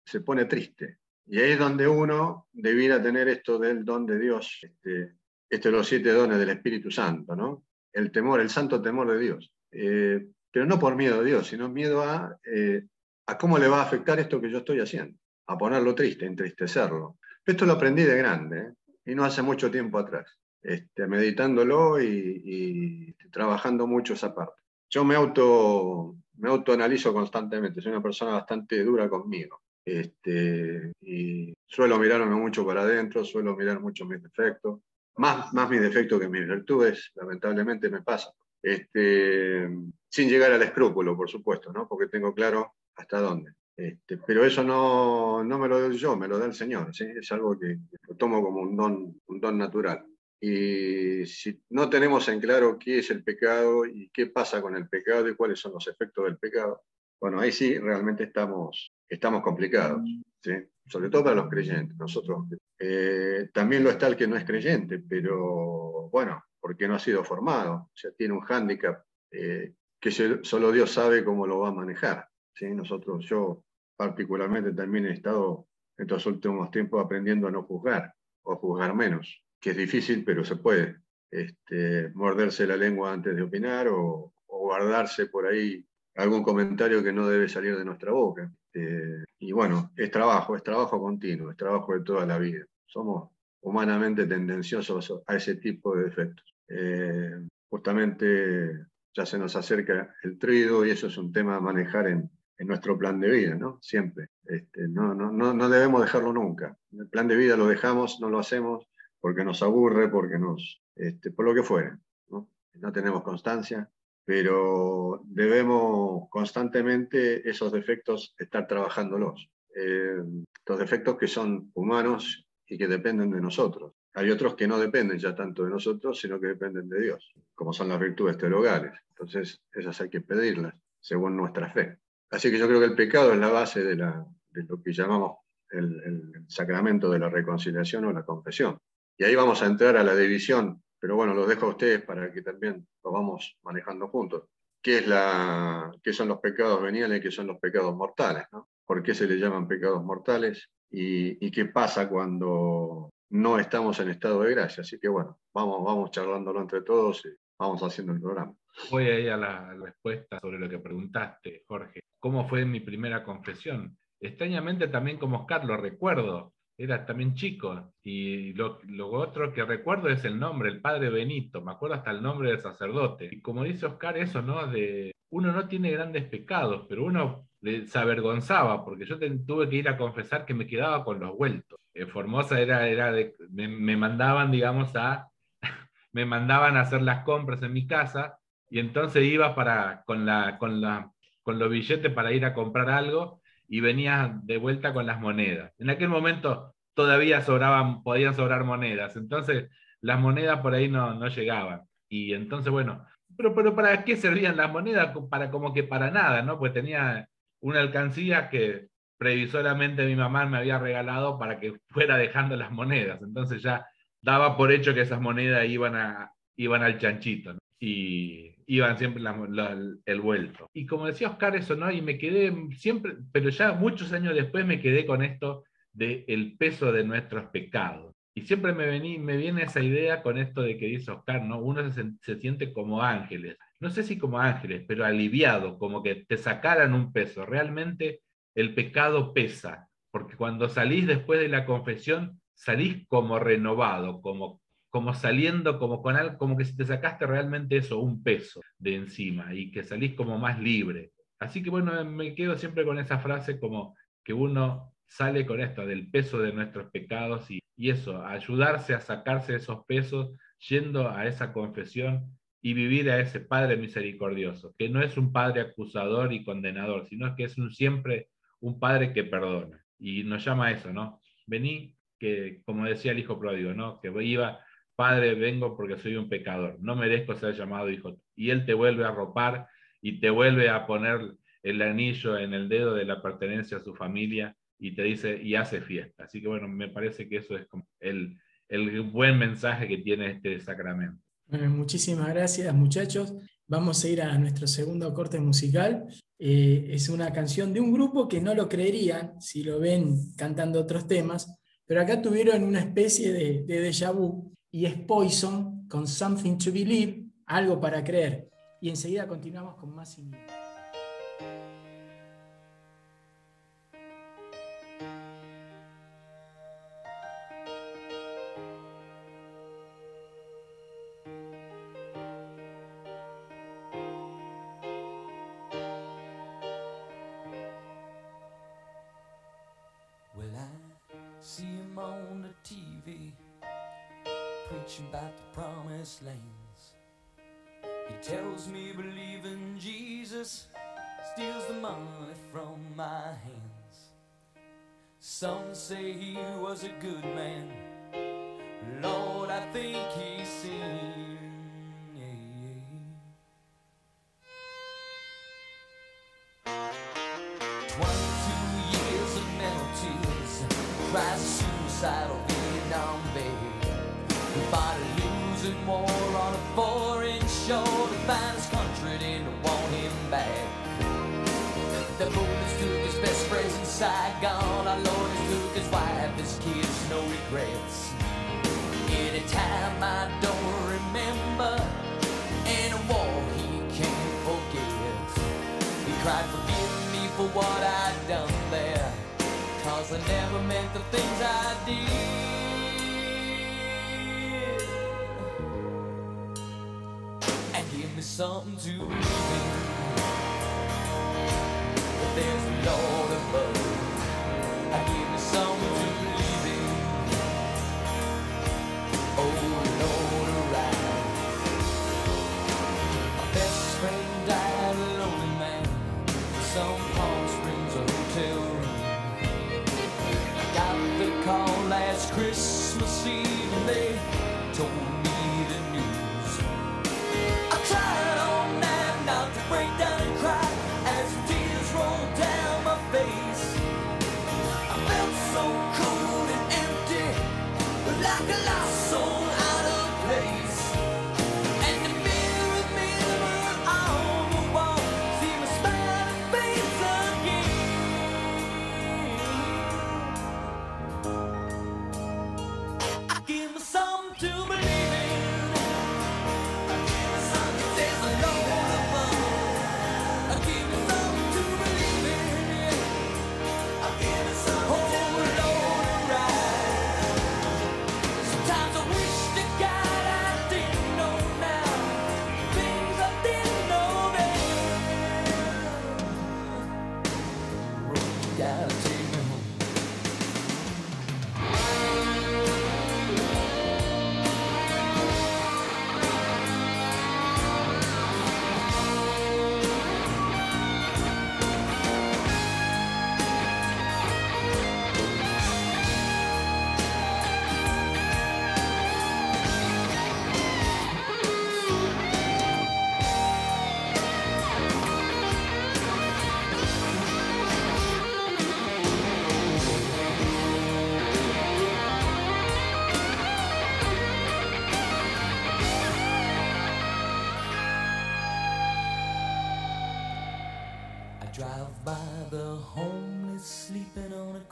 se pone triste. Y ahí es donde uno debiera tener esto del don de Dios, este, estos los siete dones del Espíritu Santo, ¿no? El temor, el santo temor de Dios. Eh, pero no por miedo a Dios, sino miedo a, eh, a cómo le va a afectar esto que yo estoy haciendo, a ponerlo triste, entristecerlo. Esto lo aprendí de grande, ¿eh? y no hace mucho tiempo atrás, este, meditándolo y, y trabajando mucho esa parte yo me auto me autoanalizo constantemente, soy una persona bastante dura conmigo. Este, y suelo mirarme mucho para adentro, suelo mirar mucho mis defectos, más, más mis defectos que mis virtudes, lamentablemente me pasa. Este, sin llegar al escrúpulo, por supuesto, ¿no? porque tengo claro hasta dónde. Este, pero eso no, no me lo doy yo, me lo da el Señor, ¿sí? es algo que lo tomo como un don, un don natural. Y si no tenemos en claro qué es el pecado y qué pasa con el pecado y cuáles son los efectos del pecado, bueno, ahí sí realmente estamos, estamos complicados, ¿sí? sobre todo para los creyentes. Nosotros eh, también lo está el que no es creyente, pero bueno, porque no ha sido formado, o sea, tiene un hándicap eh, que solo Dios sabe cómo lo va a manejar. ¿sí? Nosotros, yo particularmente también he estado en estos últimos tiempos aprendiendo a no juzgar o juzgar menos que es difícil, pero se puede. Este, morderse la lengua antes de opinar o, o, guardarse por ahí algún comentario que no debe salir de nuestra boca. Eh, y bueno, es trabajo, es trabajo continuo, es trabajo de toda la vida. Somos humanamente tendenciosos a ese tipo de defectos. Eh, justamente ya se nos acerca el trido y eso es un tema a manejar en, en nuestro plan de vida, ¿no? Siempre. Este, no, no, no, debemos dejarlo nunca. El plan de vida lo dejamos, no lo hacemos, porque nos aburre, porque nos, este, por lo que fuera. no tenemos constancia, pero debemos constantemente esos defectos estar trabajándolos. Eh, los defectos que son humanos y que dependen de nosotros. Hay otros que no dependen ya tanto de nosotros, sino que dependen de Dios, como son las virtudes teologales. Entonces, esas hay que pedirlas según nuestra fe. Así que yo creo que el pecado es la base de, la, lo que llamamos el, sacramento de la reconciliación o la confesión. Y ahí vamos a entrar a la división, pero bueno, los dejo a ustedes para que también lo vamos manejando juntos. ¿Qué, es la, qué son los pecados veniales y qué son los pecados mortales? ¿no? ¿Por qué se le llaman pecados mortales? Y, y qué pasa cuando no estamos en estado de gracia. Así que bueno, vamos, vamos charlándolo entre todos y vamos haciendo el programa. Voy ahí a la respuesta sobre lo que preguntaste, Jorge. ¿Cómo fue mi primera confesión? Extrañamente también como Oscar lo recuerdo, era también chico. Y lo, lo, otro que recuerdo es el nombre, el padre Benito, me acuerdo hasta el nombre del sacerdote. Y como dice Oscar, eso, ¿no? De uno no tiene grandes pecados, pero uno se avergonzaba, porque yo tuve que ir a confesar que me quedaba con los vueltos. Eh, Formosa era, era de, me, me mandaban, digamos, a, me mandaban a hacer las compras en mi casa y entonces iba para, con, la, con, la, con los billetes para ir a comprar algo y venía de vuelta con las monedas. En aquel momento todavía sobraban, podían sobrar monedas, entonces las monedas por ahí no, no llegaban. Y entonces, bueno, pero, pero ¿para qué servían las monedas? Para como que para nada, ¿no? Pues tenía una alcancía que previsoriamente mi mamá me había regalado para que fuera dejando las monedas. Entonces ya daba por hecho que esas monedas iban, a, iban al chanchito y iban siempre el vuelto. Y como decía Oscar, eso, ¿no? Y me quedé siempre, pero ya muchos años después me quedé con esto del el peso de nuestros pecados. Y siempre me, vení, me viene esa idea con esto de que dice Oscar, ¿no? Uno se, se siente como ángeles. No sé si como ángeles, pero aliviado, como que te sacaran un peso. Realmente el pecado pesa, porque cuando salís después de la confesión, salís como renovado, como, como saliendo, como, con algo, como que si te sacaste realmente eso, un peso de encima, y que salís como más libre. Así que bueno, me quedo siempre con esa frase como que uno sale con esto, del peso de nuestros pecados y, y eso, ayudarse a sacarse esos pesos yendo a esa confesión y vivir a ese Padre misericordioso, que no es un Padre acusador y condenador, sino que es un siempre un Padre que perdona. Y nos llama a eso, ¿no? Vení, que como decía el Hijo pródigo, ¿no? Que iba, Padre, vengo porque soy un pecador, no merezco ser llamado hijo. Y Él te vuelve a ropar y te vuelve a poner el anillo en el dedo de la pertenencia a su familia y te dice, y hace fiesta. Así que bueno, me parece que eso es el, el buen mensaje que tiene este sacramento. Bueno, muchísimas gracias muchachos. Vamos a ir a nuestro segundo corte musical. Eh, es una canción de un grupo que no lo creerían si lo ven cantando otros temas, pero acá tuvieron una especie de, de déjà vu y es Poison con Something to Believe, algo para creer. Y enseguida continuamos con más inglés.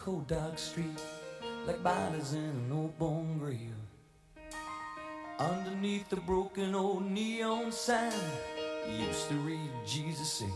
Cold dark street like bodies in an old bone grave. Underneath the broken old neon sign, used to read Jesus says.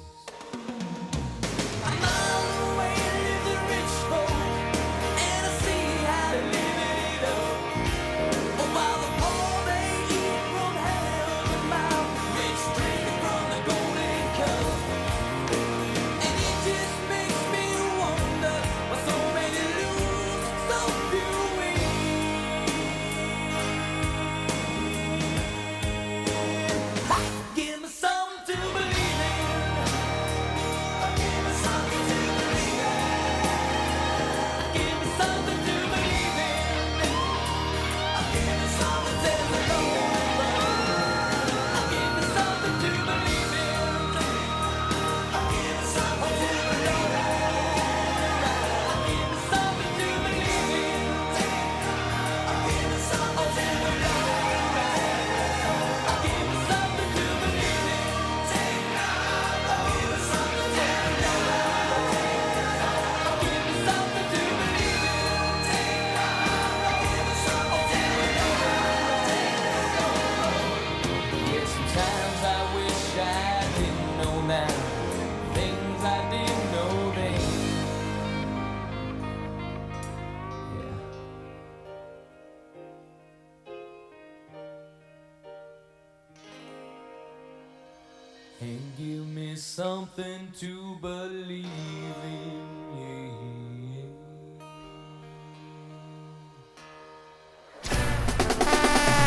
Something to believe in. yeah.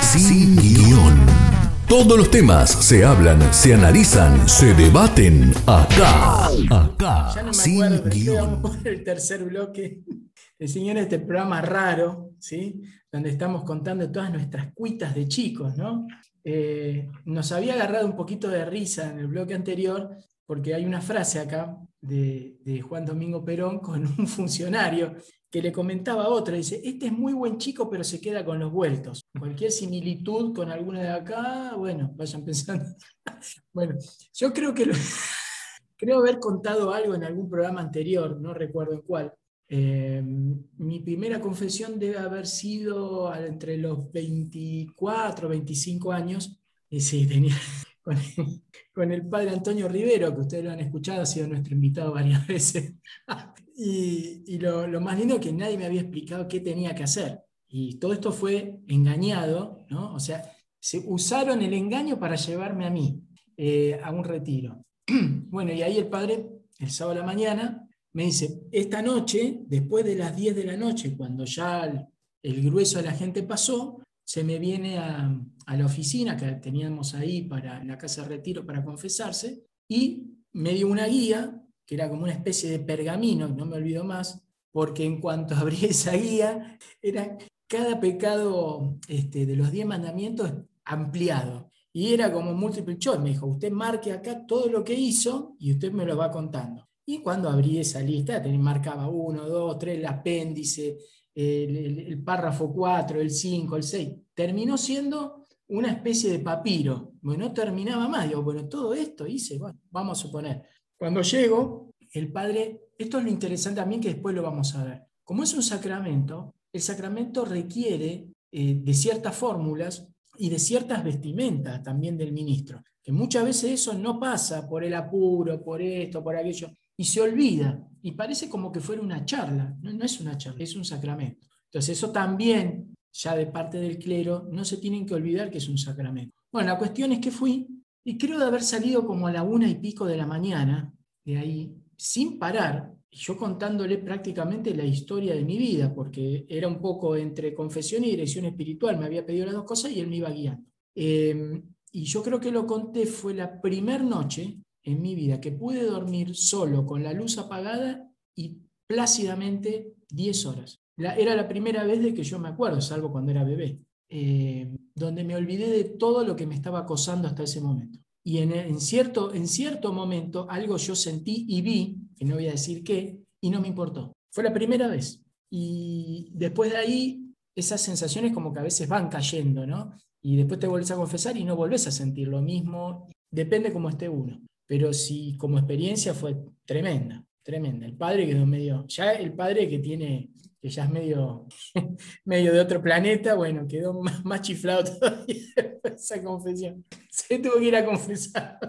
Sin guion. Todos los temas se hablan, se analizan, se debaten acá. Acá. Ya no me Sin acuerdo, guion. por el tercer bloque. El señor, este programa raro, ¿sí? Donde estamos contando todas nuestras cuitas de chicos, ¿no? Eh, nos había agarrado un poquito de risa en el bloque anterior, porque hay una frase acá de, Juan Domingo Perón con un funcionario que le comentaba a otro, dice, este es muy buen chico, pero se queda con los vueltos. Cualquier similitud con alguno de acá, bueno, vayan pensando. bueno, yo creo que creo haber contado algo en algún programa anterior, no recuerdo en cuál. Eh, mi primera confesión debe haber sido entre los 24, 25 años. Y sí, tenía con el, padre Antonio Rivero, que ustedes lo han escuchado, ha sido nuestro invitado varias veces. y lo, lo más lindo es que nadie me había explicado qué tenía que hacer. Y todo esto fue engañado, ¿no? O sea, se usaron el engaño para llevarme a mí eh, a un retiro. bueno, y ahí el padre, el sábado a la mañana, me dice, esta noche, después de las 10 de la noche, cuando ya el grueso de la gente pasó, se me viene a, la oficina que teníamos ahí para la casa de retiro para confesarse y me dio una guía que era como una especie de pergamino, no me olvido más, porque en cuanto abrí esa guía, era cada pecado este, de los 10 mandamientos ampliado. Y era como multiple choice. Me dijo, usted marque acá todo lo que hizo y usted me lo va contando. Y cuando abrí esa lista, marcaba 1, 2, 3, el apéndice, el, párrafo 4, el 5, el 6. Terminó siendo una especie de papiro. Bueno, no terminaba más. Digo, bueno, todo esto hice, bueno, vamos a suponer. Cuando llego, el padre, esto es lo interesante también que después lo vamos a ver. Como es un sacramento, el sacramento requiere eh, de ciertas fórmulas y de ciertas vestimentas también del ministro, que muchas veces eso no pasa por el apuro, por esto, por aquello, y se olvida, y parece como que fuera una charla, no, es una charla, es un sacramento. Entonces eso también, ya de parte del clero, no se tienen que olvidar que es un sacramento. Bueno, la cuestión es que fui, y creo de haber salido como a la una y pico de la mañana, de ahí, sin parar, yo contándole prácticamente la historia de mi vida, porque era un poco entre confesión y dirección espiritual, me había pedido las dos cosas y él me iba guiando. Eh, y yo creo que lo conté, fue la primer noche en mi vida que pude dormir solo con la luz apagada y plácidamente 10 horas. La- era la primera vez de que yo me acuerdo, salvo cuando era bebé, eh, donde me olvidé de todo lo que me estaba acosando hasta ese momento. Y en, en cierto, en cierto momento algo yo sentí y vi, que no voy a decir qué, y no me importó. Fue la primera vez. Y después de ahí, esas sensaciones como que a veces van cayendo, ¿no? Y después te volvés a confesar y no volvés a sentir lo mismo. Depende cómo esté uno. Pero sí como experiencia fue tremenda, tremenda. El padre quedó medio, ya el padre que tiene, que ya es medio, medio de otro planeta, bueno, quedó más, más chiflado todavía esa confesión. Se tuvo que ir a confesar.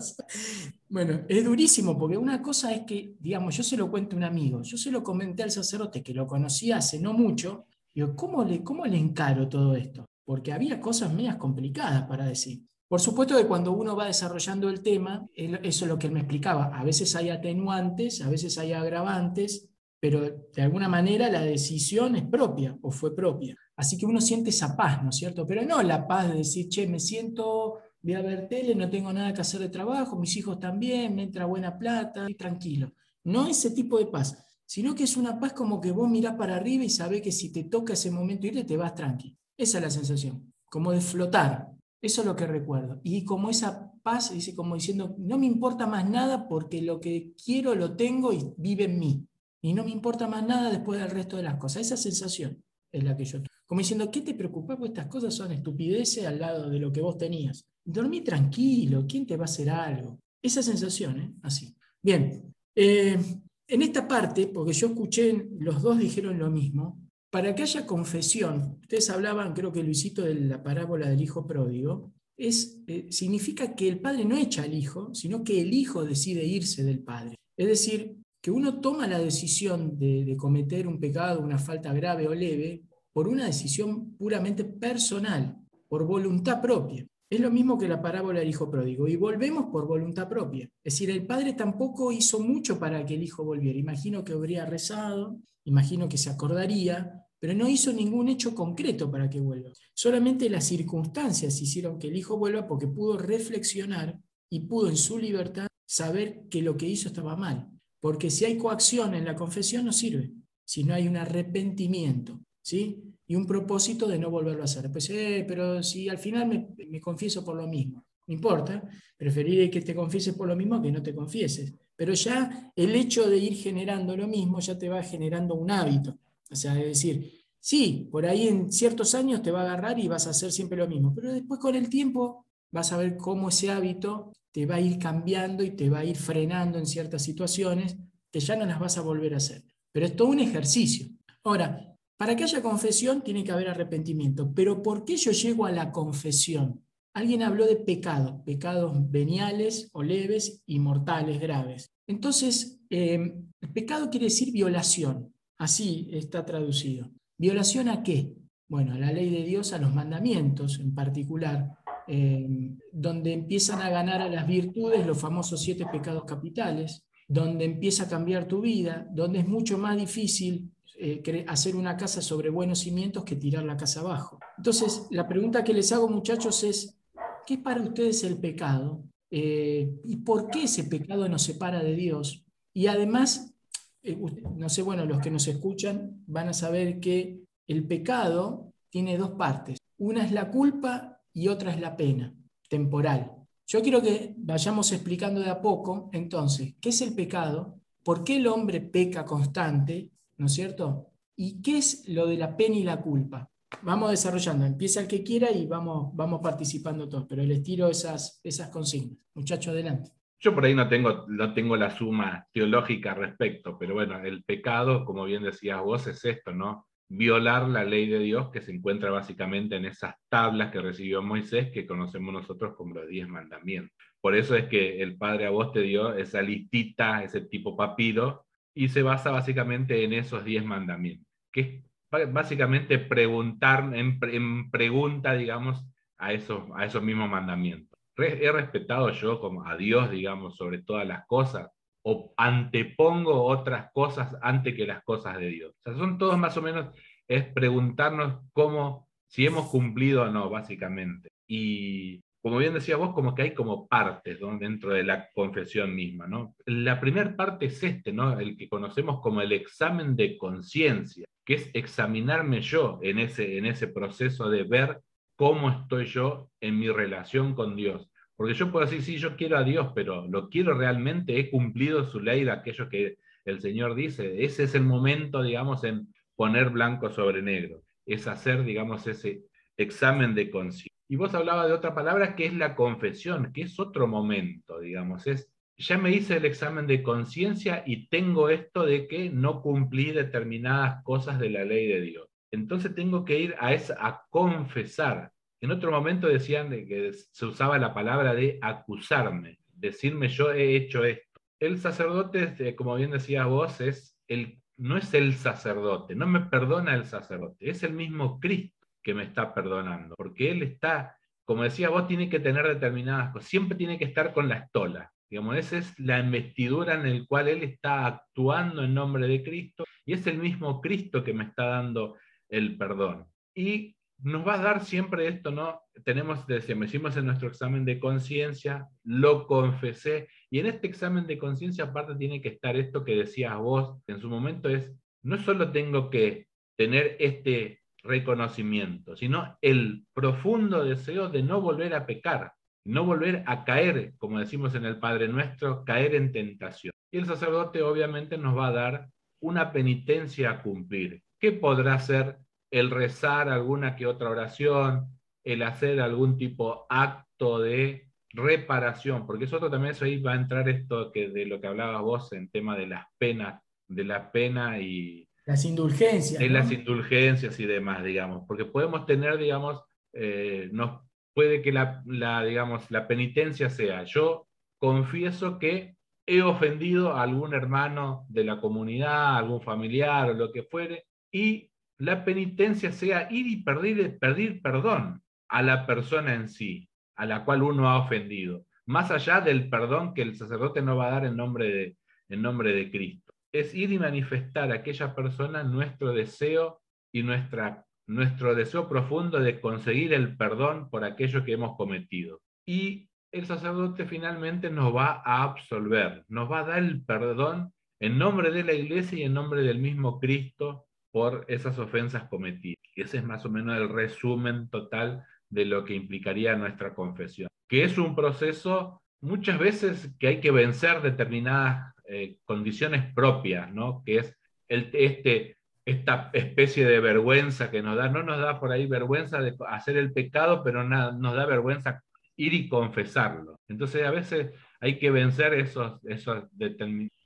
Bueno, es durísimo, porque una cosa es que, digamos, yo se lo cuento a un amigo, yo se lo comenté al sacerdote que lo conocía hace no mucho, digo, ¿cómo le, cómo le encaro todo esto? Porque había cosas medias complicadas para decir. Por supuesto que cuando uno va desarrollando el tema, eso es lo que él me explicaba, a veces hay atenuantes, a veces hay agravantes, pero de alguna manera la decisión es propia o fue propia. Así que uno siente esa paz, ¿no es cierto? Pero no la paz de decir, che, me siento, voy a ver tele, no tengo nada que hacer de trabajo, mis hijos también, me entra buena plata, y tranquilo. No ese tipo de paz, sino que es una paz como que vos mirás para arriba y sabés que si te toca ese momento irte, te vas tranqui. Esa es la sensación, como de flotar, eso es lo que recuerdo. Y como esa paz, dice, como diciendo, no me importa más nada porque lo que quiero lo tengo y vive en mí. Y no me importa más nada después del resto de las cosas. Esa sensación es la que yo. Como diciendo, ¿qué te preocupa? Pues estas cosas son estupideces al lado de lo que vos tenías. Dormí tranquilo, ¿quién te va a hacer algo? Esa sensación, ¿eh? Así. Bien, eh, en esta parte, porque yo escuché, los dos dijeron lo mismo, para que haya confesión, ustedes hablaban, creo que Luisito, de la parábola del hijo pródigo, es, eh, significa que el padre no echa al hijo, sino que el hijo decide irse del padre. Es decir, que uno toma la decisión de, de cometer un pecado, una falta grave o leve, por una decisión puramente personal, por voluntad propia. Es lo mismo que la parábola del hijo pródigo. Y volvemos por voluntad propia. Es decir, el padre tampoco hizo mucho para que el hijo volviera. Imagino que habría rezado, imagino que se acordaría, pero no hizo ningún hecho concreto para que vuelva. Solamente las circunstancias hicieron que el hijo vuelva porque pudo reflexionar y pudo en su libertad saber que lo que hizo estaba mal. Porque si hay coacción en la confesión no sirve, si no hay un arrepentimiento. ¿sí? Y un propósito de no volverlo a hacer. Pues, pero si al final me, confieso por lo mismo, no importa, preferiré que te confieses por lo mismo que no te confieses. Pero ya el hecho de ir generando lo mismo ya te va generando un hábito. O sea, es decir, sí, por ahí en ciertos años te va a agarrar y vas a hacer siempre lo mismo, pero después con el tiempo vas a ver cómo ese hábito te va a ir cambiando y te va a ir frenando en ciertas situaciones que ya no las vas a volver a hacer. Pero es todo un ejercicio. Ahora, para que haya confesión tiene que haber arrepentimiento. Pero ¿por qué yo llego a la confesión? Alguien habló de pecado, pecados veniales o leves y mortales, graves. Entonces, el pecado quiere decir violación. Así está traducido. ¿Violación a qué? Bueno, a la ley de Dios, a los mandamientos en particular, eh, donde empiezan a ganar a las virtudes los famosos siete pecados capitales, donde empieza a cambiar tu vida, donde es mucho más difícil eh, hacer una casa sobre buenos cimientos que tirar la casa abajo. Entonces, la pregunta que les hago, muchachos, es, ¿qué es para ustedes el pecado? Eh, ¿Y por qué ese pecado nos separa de Dios? Y además, eh, no sé, bueno, los que nos escuchan van a saber que el pecado tiene dos partes. Una es la culpa y otra es la pena, temporal. Yo quiero que vayamos explicando de a poco, entonces, ¿qué es el pecado? ¿Por qué el hombre peca constante? ¿No es cierto? ¿Y qué es lo de la pena y la culpa? Vamos desarrollando, empieza el que quiera y vamos, vamos participando todos, pero les tiro esas, esas consignas. Muchachos, adelante. Yo por ahí no tengo, no tengo la suma teológica respecto, pero bueno, el pecado, como bien decías vos, es esto, ¿no? Violar la ley de Dios que se encuentra básicamente en esas tablas que recibió Moisés, que conocemos nosotros como los diez mandamientos. Por eso es que el Padre a vos te dio esa listita, ese tipo papiro, y se basa básicamente en esos diez mandamientos, que es básicamente preguntar, en, pregunta, digamos, a esos, a esos mismos mandamientos. ¿He respetado yo como a Dios, digamos, sobre todas las cosas? ¿O antepongo otras cosas antes que las cosas de Dios? O sea, son todos más o menos, es preguntarnos cómo, si hemos cumplido o no, básicamente. Y como bien decía vos, como que hay como partes dentro de la confesión misma, ¿no? La primera parte es este, ¿no? El que conocemos como el examen de conciencia, que es examinarme yo en ese, en ese proceso de ver cómo estoy yo en mi relación con Dios. Porque yo puedo decir, sí, yo quiero a Dios, pero ¿lo quiero realmente? ¿He cumplido su ley de aquello que el Señor dice? Ese es el momento, digamos, en poner blanco sobre negro. Es hacer, digamos, ese examen de conciencia. Y vos hablabas de otra palabra que es la confesión, que es otro momento, digamos, es ya me hice el examen de conciencia y tengo esto de que no cumplí determinadas cosas de la ley de Dios. Entonces tengo que ir a, esa, a confesar. En otro momento decían que se usaba la palabra de acusarme, decirme yo he hecho esto. El sacerdote, como bien decías vos, es el, no es el sacerdote, no me perdona el sacerdote, es el mismo Cristo que me está perdonando, porque Él está, como decía vos, tiene que tener determinadas cosas, siempre tiene que estar con la estola, Digamos, esa es la investidura en la cual Él está actuando en nombre de Cristo y es el mismo Cristo que me está dando el perdón. Y nos va a dar siempre esto, ¿no? Tenemos, decíamos, hicimos en nuestro examen de conciencia, lo confesé, y en este examen de conciencia aparte tiene que estar esto que decías vos en su momento, es, no solo tengo que tener este reconocimiento, sino el profundo deseo de no volver a pecar, no volver a caer, como decimos en el Padre Nuestro, caer en tentación. Y el sacerdote obviamente nos va a dar una penitencia a cumplir. ¿Qué podrá ser el rezar alguna que otra oración, el hacer algún tipo acto de reparación? Porque eso también eso ahí va a entrar esto que de lo que hablabas vos en tema de las penas, de la pena y las indulgencias. De las indulgencias y demás, digamos, porque podemos tener, digamos, eh, nos puede que la, digamos, la penitencia sea, yo confieso que he ofendido a algún hermano de la comunidad, algún familiar o lo que fuere, y la penitencia sea ir y pedir, pedir perdón a la persona en sí, a la cual uno ha ofendido, más allá del perdón que el sacerdote no va a dar en nombre de, en nombre de Cristo. Es ir y manifestar a aquella persona nuestro deseo y nuestra nuestro deseo profundo de conseguir el perdón por aquello que hemos cometido. Y el sacerdote finalmente nos va a absolver, nos va a dar el perdón en nombre de la iglesia y en nombre del mismo Cristo por esas ofensas cometidas. Ese es más o menos el resumen total de lo que implicaría nuestra confesión, que es un proceso muchas veces que hay que vencer determinadas eh, condiciones propias, ¿no? que es este esta especie de vergüenza que nos da, no nos da por ahí vergüenza de hacer el pecado, pero nos da vergüenza ir y confesarlo. Entonces a veces hay que vencer esos, esos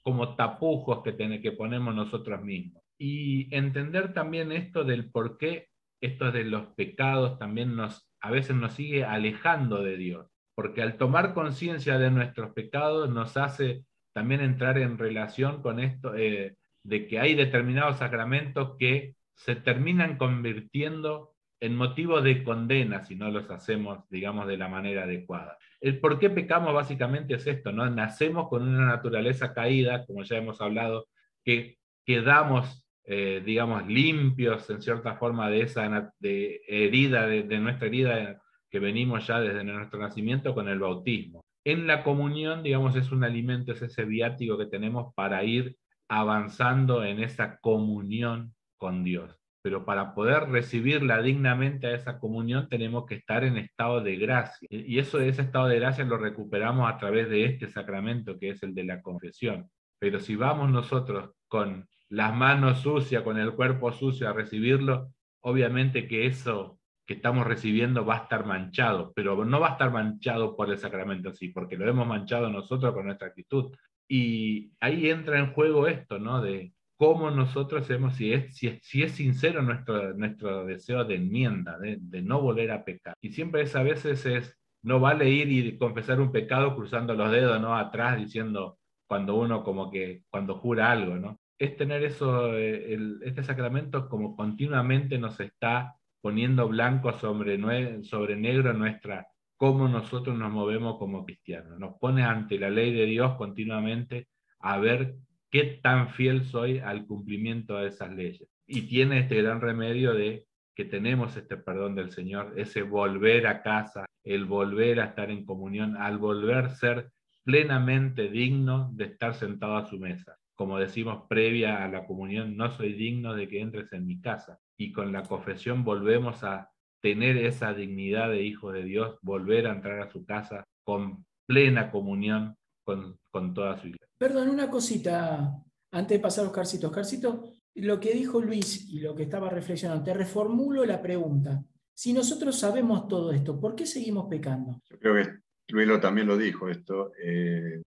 como tapujos que, que ponemos nosotros mismos. Y entender también esto del por qué esto de los pecados también nos, a veces nos sigue alejando de Dios. Porque al tomar conciencia de nuestros pecados nos hace también entrar en relación con esto, eh, de que hay determinados sacramentos que se terminan convirtiendo en motivo de condena si no los hacemos, digamos, de la manera adecuada. El por qué pecamos básicamente es esto, ¿no? Nacemos con una naturaleza caída, como ya hemos hablado, que quedamos, eh, digamos, limpios en cierta forma de esa de herida, de, de nuestra herida que venimos ya desde nuestro nacimiento con el bautismo. En la comunión, digamos, es un alimento, es ese viático que tenemos para ir avanzando en esa comunión con Dios. Pero para poder recibirla dignamente a esa comunión tenemos que estar en estado de gracia. Y eso, ese estado de gracia lo recuperamos a través de este sacramento que es el de la confesión. Pero si vamos nosotros con las manos sucias, con el cuerpo sucio a recibirlo, obviamente que eso que estamos recibiendo va a estar manchado, pero no va a estar manchado por el sacramento sí, porque lo hemos manchado nosotros con nuestra actitud, y ahí entra en juego esto, ¿no? De cómo nosotros hacemos, si es, si es, si es sincero nuestro, nuestro deseo de enmienda, de, de, no volver a pecar. Y siempre es a veces es, no vale ir y confesar un pecado cruzando los dedos, ¿no? Atrás diciendo cuando uno como que, cuando jura algo, ¿no? Es tener eso, eh, el, este sacramento como continuamente nos está poniendo blanco sobre, negro nuestra cómo nosotros nos movemos como cristianos. Nos pone ante la ley de Dios continuamente a ver qué tan fiel soy al cumplimiento de esas leyes. Y tiene este gran remedio de que tenemos este perdón del Señor, ese volver a casa, el volver a estar en comunión, al volver a ser plenamente digno de estar sentado a su mesa. Como decimos previa a la comunión, no soy digno de que entres en mi casa. Y con la confesión volvemos a tener esa dignidad de hijo de Dios, volver a entrar a su casa con plena comunión con, toda su iglesia. Perdón, una cosita antes de pasar a Oscarcito. Oscarcito, lo que dijo Luis y lo que estaba reflexionando, te reformulo la pregunta. Si nosotros sabemos todo esto, ¿por qué seguimos pecando? Yo creo que Luis lo, también lo dijo esto. Eh,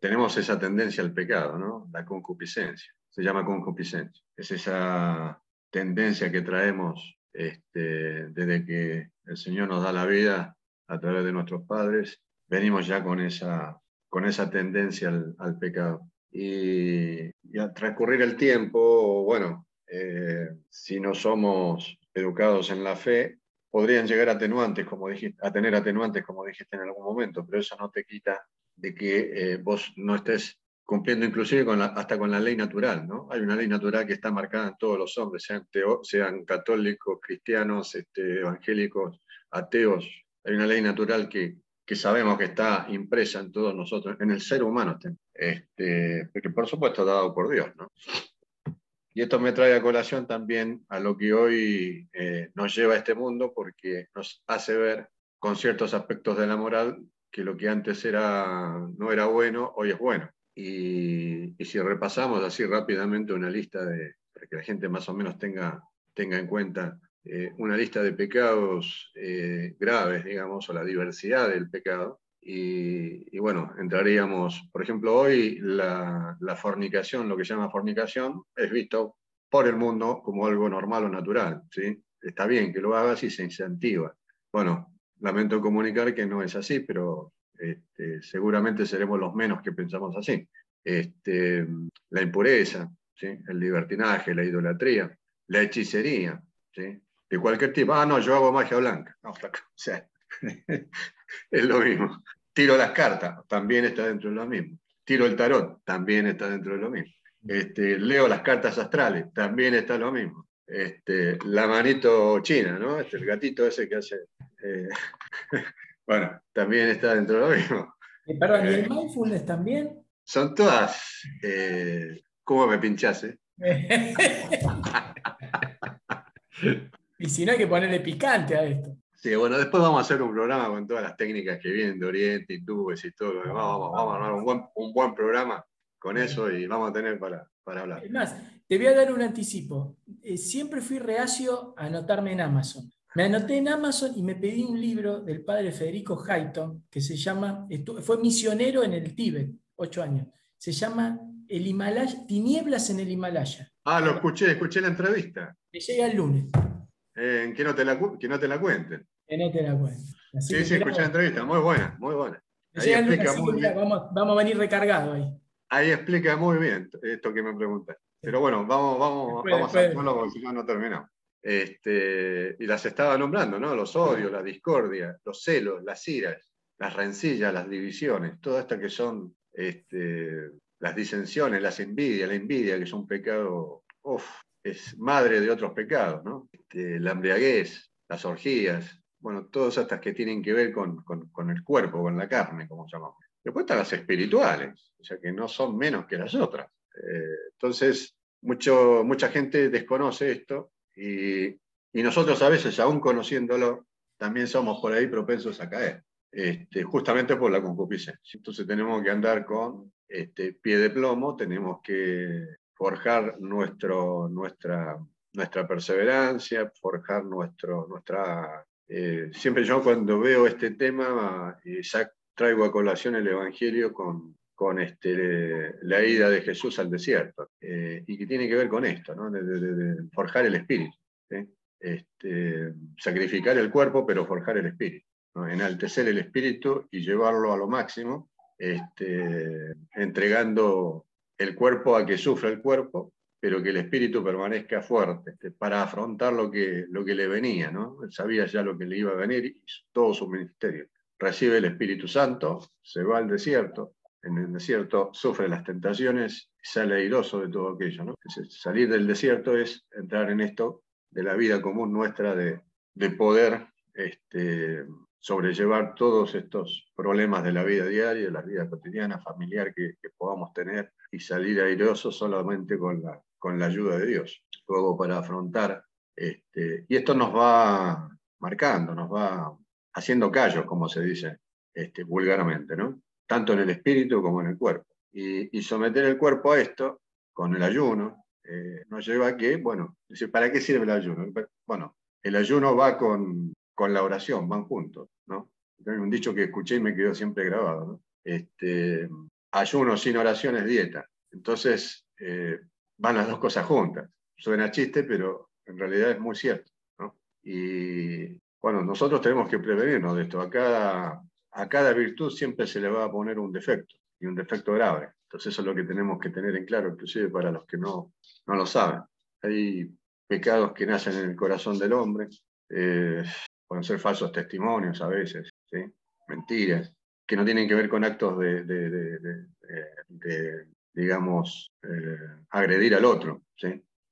tenemos esa tendencia al pecado, ¿no? La concupiscencia. Se llama concupiscencia. Es esa tendencia que traemos este, desde que el Señor nos da la vida a través de nuestros padres. Venimos ya con esa, con esa tendencia al, pecado. Y, al transcurrir el tiempo, bueno, eh, si no somos educados en la fe, podrían llegar atenuantes, como dijiste, a tener atenuantes, como dijiste en algún momento, pero eso no te quita de que eh, vos no estés cumpliendo inclusive hasta con la ley natural. ¿no? Hay una ley natural que está marcada en todos los hombres, sean, sean católicos, cristianos, este, evangélicos, ateos. Hay una ley natural que, que, sabemos que está impresa en todos nosotros, en el ser humano, este, que por supuesto dado por Dios. ¿no? Y esto me trae a colación también a lo que hoy eh, nos lleva a este mundo, porque nos hace ver con ciertos aspectos de la moral que lo que antes era, no era bueno, hoy es bueno. Y, si repasamos así rápidamente una lista de, para que la gente más o menos tenga, tenga en cuenta, eh, una lista de pecados eh, graves, digamos, o la diversidad del pecado, y, bueno, entraríamos, por ejemplo, hoy la, fornicación, lo que se llama fornicación, es visto por el mundo como algo normal o natural. ¿sí? Está bien que lo hagas y se incentiva. Bueno, lamento comunicar que no es así, pero este, seguramente seremos los menos que pensamos así. Este, la impureza, el libertinaje, la idolatría, la hechicería, de cualquier tipo. Ah, no, yo hago magia blanca. Es lo mismo. Tiro las cartas, también está dentro de lo mismo. Tiro el tarot, también está dentro de lo mismo. Este, leo las cartas astrales, también está lo mismo. La manito china, ¿no? El gatito ese que hace. Eh, bueno, también está dentro de lo mismo. Eh, perdón, ¿y el eh, mindfulness también? Son todas. ¿Cómo me pinchase? y si no hay que ponerle picante a esto. Sí, bueno, después vamos a hacer un programa con todas las técnicas que vienen de Oriente, y tubes y todo lo demás. Vamos, a armar un buen, un buen, programa con eso y vamos a tener para, para hablar. Es más, te voy a dar un anticipo. Eh, siempre fui reacio a anotarme en Amazon. Me anoté en Amazon y me pedí un libro del padre Federico Hayton que se llama, fue misionero en el Tíbet, ocho años. Se llama El Himalaya, Tinieblas en el Himalaya. Ah, lo escuché, escuché la entrevista. Me llega el lunes. Eh, que, no te la, que no te la cuenten. Que no te la cuenten. sí, sí, escuché la entrevista, muy buena, muy buena. vamos, vamos, a venir recargados ahí. Ahí explica muy bien esto que me preguntas. Pero bueno, vamos, vamos, vamos a hacerlo porque si no, no terminamos. Este, y las estaba nombrando, ¿no? Los odios, la discordia, los celos, las iras, las rencillas, las divisiones, todo esto que son este, las disensiones, las envidias, la envidia, que es un pecado, uf, es madre de otros pecados, ¿no? Este, la embriaguez, las orgías, bueno, todas estas que tienen que ver con, el cuerpo, con la carne, como llamamos. Después están las espirituales, o sea, que no son menos que las otras. Eh, entonces, mucho, mucha gente desconoce esto y, nosotros a veces, aún conociéndolo, también somos por ahí propensos a caer, este, justamente por la concupiscencia. Entonces tenemos que andar con este, pie de plomo, tenemos que forjar nuestro, nuestra, nuestra perseverancia, forjar nuestro, nuestra... Eh, siempre yo cuando veo este tema, eh, traigo a colación el Evangelio con, con este, la ida de Jesús al desierto, eh, y que tiene que ver con esto, ¿no? de, forjar el espíritu, este, sacrificar el cuerpo, pero forjar el espíritu, enaltecer el espíritu y llevarlo a lo máximo, este, entregando el cuerpo a que sufra el cuerpo, pero que el espíritu permanezca fuerte este, para afrontar lo que, lo que le venía. ¿no? Él sabía ya lo que le iba a venir y todo su ministerio. Recibe el Espíritu Santo, se va al desierto, en el desierto sufre las tentaciones y sale airoso de todo aquello. ¿no? Salir del desierto es entrar en esto de la vida común nuestra de, de poder este, sobrellevar todos estos problemas de la vida diaria, de la vida cotidiana, familiar que, podamos tener y salir airosos solamente con la, con la ayuda de Dios. Luego para afrontar, este, y esto nos va marcando, nos va haciendo callos, como se dice este, vulgarmente, ¿no? Tanto en el espíritu como en el cuerpo. Y, someter el cuerpo a esto, con el ayuno, eh, nos lleva a que, bueno, ¿para qué sirve el ayuno? Bueno, el ayuno va con, con la oración, van juntos, ¿no? Hay un dicho que escuché y me quedó siempre grabado, ¿no? Este, ayuno sin oración es dieta. Entonces, eh, van las dos cosas juntas. Suena chiste, pero en realidad es muy cierto. ¿no? Y bueno, nosotros tenemos que prevenirnos de esto. A cada, a cada virtud siempre se le va a poner un defecto, y un defecto grave. Entonces eso es lo que tenemos que tener en claro, inclusive para los que no, no lo saben. Hay pecados que nacen en el corazón del hombre, eh, pueden ser falsos testimonios a veces, mentiras, que no tienen que ver con actos de, digamos, eh, agredir al otro,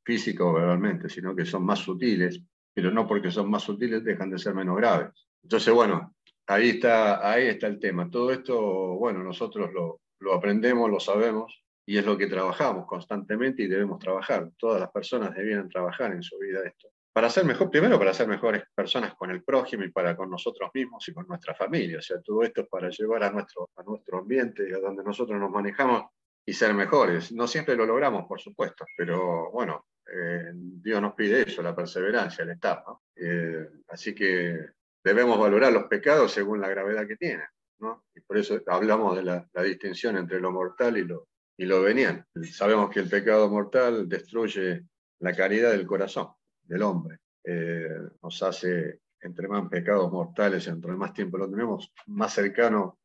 físico o verbalmente, sino que son más sutiles, pero no porque son más sutiles dejan de ser menos graves. Entonces, bueno, ahí está, ahí está el tema. Todo esto, bueno, nosotros lo, lo aprendemos, lo sabemos, y es lo que trabajamos constantemente y debemos trabajar. Todas las personas debían trabajar en su vida esto. Para ser mejor, primero para ser mejores personas con el prójimo y para con nosotros mismos y con nuestra familia. O sea, todo esto es para llevar a nuestro, a nuestro ambiente, a donde nosotros nos manejamos y ser mejores. No siempre lo logramos, por supuesto, pero bueno, eh, Dios nos pide eso, la perseverancia, el estar. ¿no? Eh, así que debemos valorar los pecados según la gravedad que tienen. ¿no? Y por eso hablamos de la, la, distinción entre lo mortal y lo, y lo venial. Sabemos que el pecado mortal destruye la caridad del corazón del hombre. Eh, nos hace, entre más pecados mortales, entre más tiempo lo tenemos, más cercano,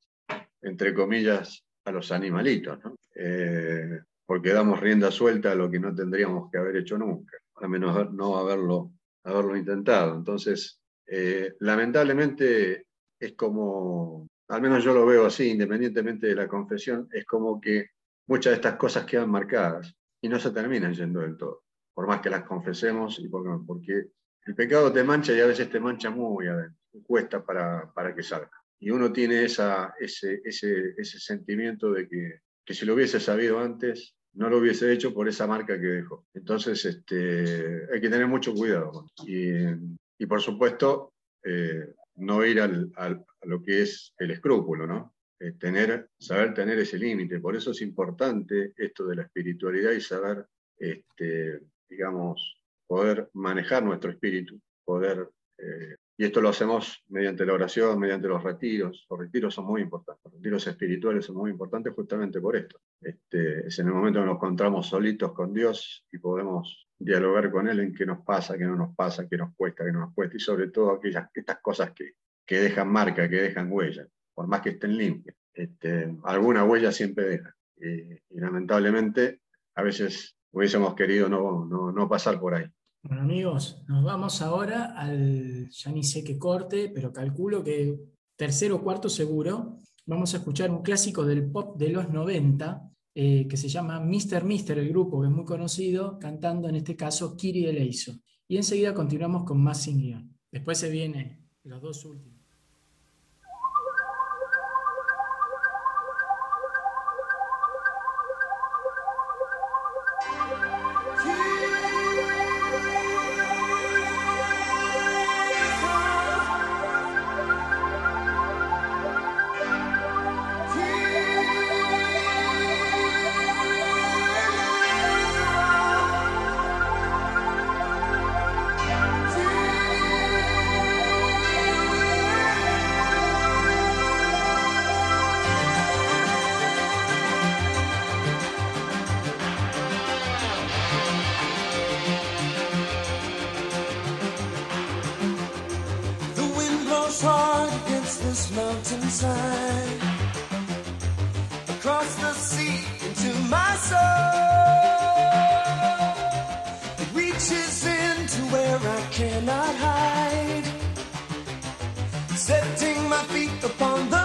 entre comillas, a los animalitos. ¿no? Eh, porque damos rienda suelta a lo que no tendríamos que haber hecho nunca, al menos no haberlo, haberlo intentado. Entonces, eh, lamentablemente es como, al menos yo lo veo así, independientemente de la confesión, es como que muchas de estas cosas quedan marcadas y no se terminan yendo del todo, por más que las confesemos y porque, porque el pecado te mancha y a veces te mancha muy adentro, cuesta para, para que salga. Y uno tiene ese, ese, ese sentimiento de que que si lo hubiese sabido antes, no lo hubiese hecho por esa marca que dejó. Entonces, este, hay que tener mucho cuidado. Y, y por supuesto, eh, no ir al, al, a lo que es el escrúpulo, ¿no? Eh, tener, saber tener ese límite. Por eso es importante esto de la espiritualidad y saber, este, digamos, poder manejar nuestro espíritu, poder eh, y esto lo hacemos mediante la oración, mediante los retiros. Los retiros son muy importantes. Los retiros espirituales son muy importantes justamente por esto. Este, es en el momento que nos encontramos solitos con Dios y podemos dialogar con Él en qué nos pasa, qué no nos pasa, qué nos cuesta, qué no nos cuesta. Y sobre todo aquellas estas cosas que, que dejan marca, que dejan huella, por más que estén limpias. Este, alguna huella siempre deja. Y, y, lamentablemente a veces hubiésemos querido no, no, no pasar por ahí. Bueno amigos, nos vamos ahora al, ya ni sé qué corte, pero calculo que tercero o cuarto seguro, vamos a escuchar un clásico del pop de los 90 eh, que se llama Mr. Mister, el grupo que es muy conocido, cantando en este caso Kiri Eleiso. Y enseguida continuamos con más sin guion. Después se vienen los dos últimos. soul that reaches into where I cannot hide, setting my feet upon the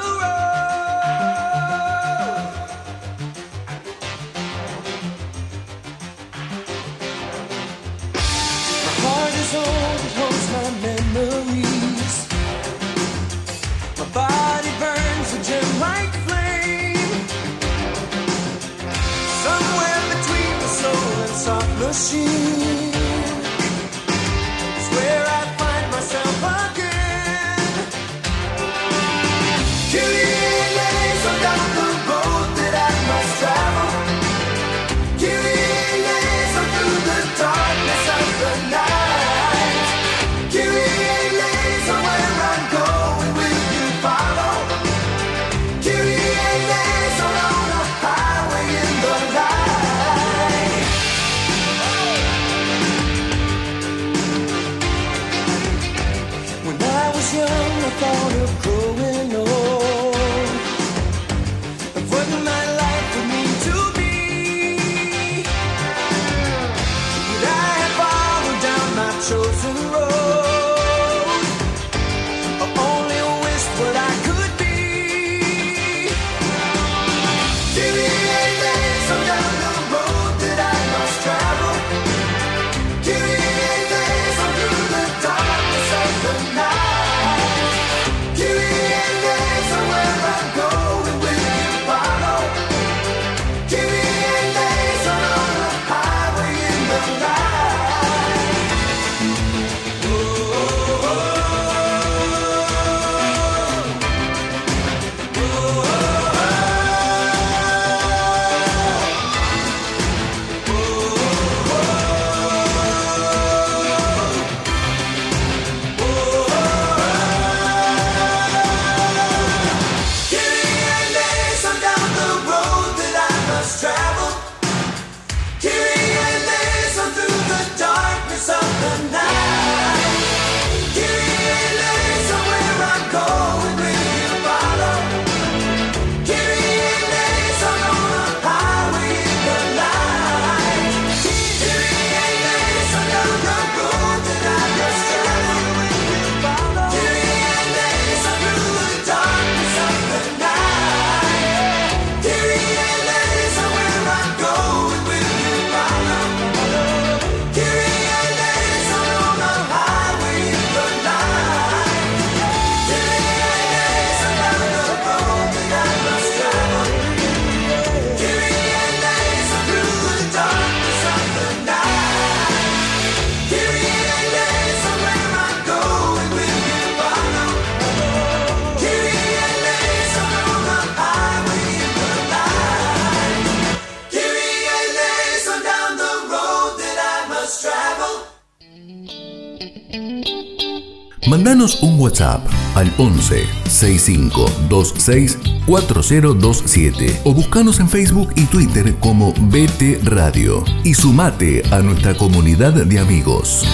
WhatsApp al 11 6526 4027 o buscanos en Facebook y Twitter como BT Radio y sumate a nuestra comunidad de amigos.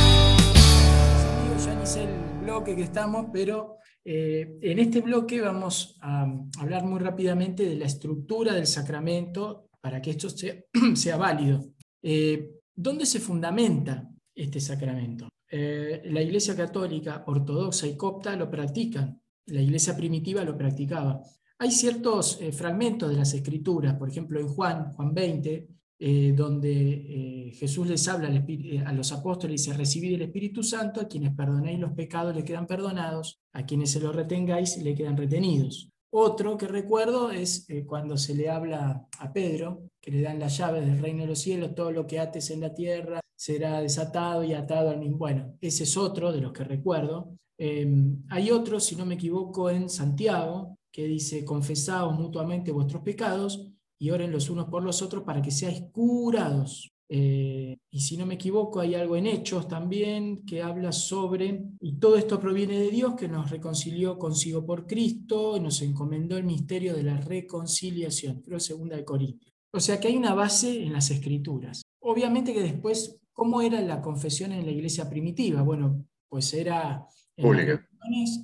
Ya sé el bloque que estamos, pero eh, en este bloque vamos a hablar muy rápidamente de la estructura del sacramento para que esto sea, sea válido. Eh, ¿Dónde se fundamenta este sacramento? Eh, la Iglesia Católica, Ortodoxa y Copta lo practican, la Iglesia primitiva lo practicaba. Hay ciertos eh, fragmentos de las Escrituras, por ejemplo en Juan, Juan 20, eh, donde Jesús les habla a los apóstoles y dice, recibid el Espíritu Santo, a quienes perdonéis los pecados les quedan perdonados, a quienes se los retengáis le quedan retenidos. Otro que recuerdo es cuando se le habla a Pedro, que le dan las llaves del reino de los cielos, todo lo que ates en la tierra será desatado y atado al mismo. Bueno, ese es otro de los que recuerdo. Em, hay otro, si no me equivoco, en Santiago, que dice, confesaos mutuamente vuestros pecados y oren los unos por los otros para que seáis curados. Eh, y si no me equivoco, hay algo en Hechos también que habla sobre, y todo esto proviene de Dios que nos reconcilió consigo por Cristo y nos encomendó el misterio de la reconciliación, creo segunda de Corintios. O sea que hay una base en las escrituras. Obviamente que después, ¿cómo era la confesión en la iglesia primitiva? Bueno, pues era pública.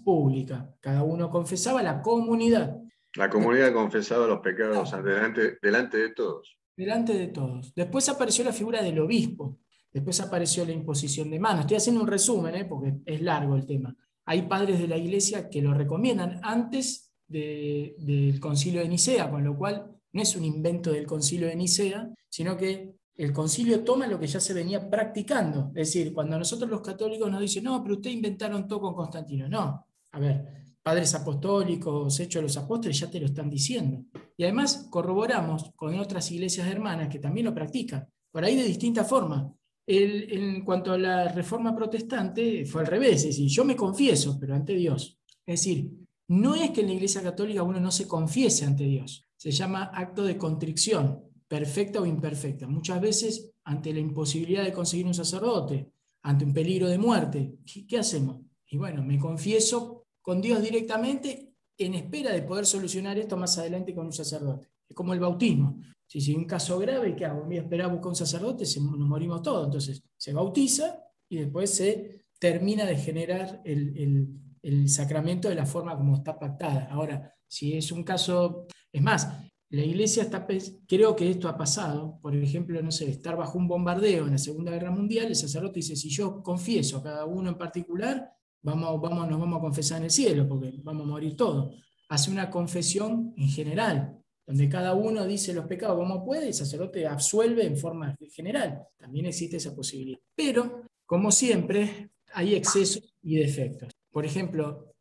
pública. Cada uno confesaba la comunidad. La comunidad confesaba los pecados delante, delante de todos. Delante de todos. Después apareció la figura del obispo. Después apareció la imposición de manos. Estoy haciendo un resumen, ¿eh? porque es largo el tema. Hay padres de la iglesia que lo recomiendan antes del concilio de Nicea, con lo cual no es un invento del concilio de Nicea, sino que el concilio toma lo que ya se venía practicando. Es decir, cuando nosotros los católicos nos dicen, no, pero ustedes inventaron todo con Constantino. No, a ver, padres apostólicos, hechos de los apóstoles, ya te lo están diciendo. Y además corroboramos con otras iglesias hermanas que también lo practican, por ahí de distinta forma. en cuanto a la reforma protestante, fue al revés, es decir, yo me confieso, pero ante Dios. Es decir, no es que en la iglesia católica uno no se confiese ante Dios, se llama acto de contrición, perfecta o imperfecta. Muchas veces, ante la imposibilidad de conseguir un sacerdote, ante un peligro de muerte, ¿qué hacemos? Y bueno, me confieso con Dios directamente en espera de poder solucionar esto más adelante con un sacerdote. Es como el bautismo. Si hay un caso grave, ¿qué hago? Esperar a buscar un sacerdote, nos morimos todos. Entonces, se bautiza y después se termina de generar el, el sacramento de la forma como está pactada. Ahora, si es un caso es más, la iglesia está, creo que esto ha pasado, por ejemplo, no sé, estar bajo un bombardeo en la Segunda Guerra Mundial, el sacerdote dice, si yo confieso a cada uno en particular, vamos, vamos, nos vamos a confesar en el cielo, porque vamos a morir todos. Hace una confesión en general, donde cada uno dice los pecados como puede el sacerdote absuelve en forma general. También existe esa posibilidad. Pero, como siempre, hay excesos y defectos. Por ejemplo,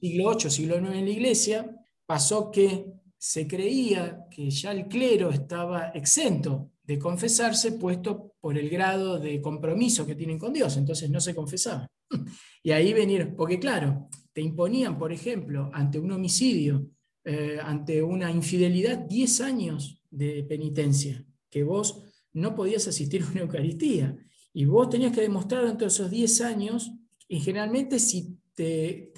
siglo VIII, siglo IX en la iglesia, pasó que se creía que ya el clero estaba exento de confesarse, puesto por el grado de compromiso que tienen con Dios, entonces no se confesaban. Y ahí venir, porque claro, te imponían, por ejemplo, ante un homicidio, eh, ante una infidelidad, 10 años de penitencia, que vos no podías asistir a una Eucaristía. Y vos tenías que demostrar de esos 10 años, y generalmente si te,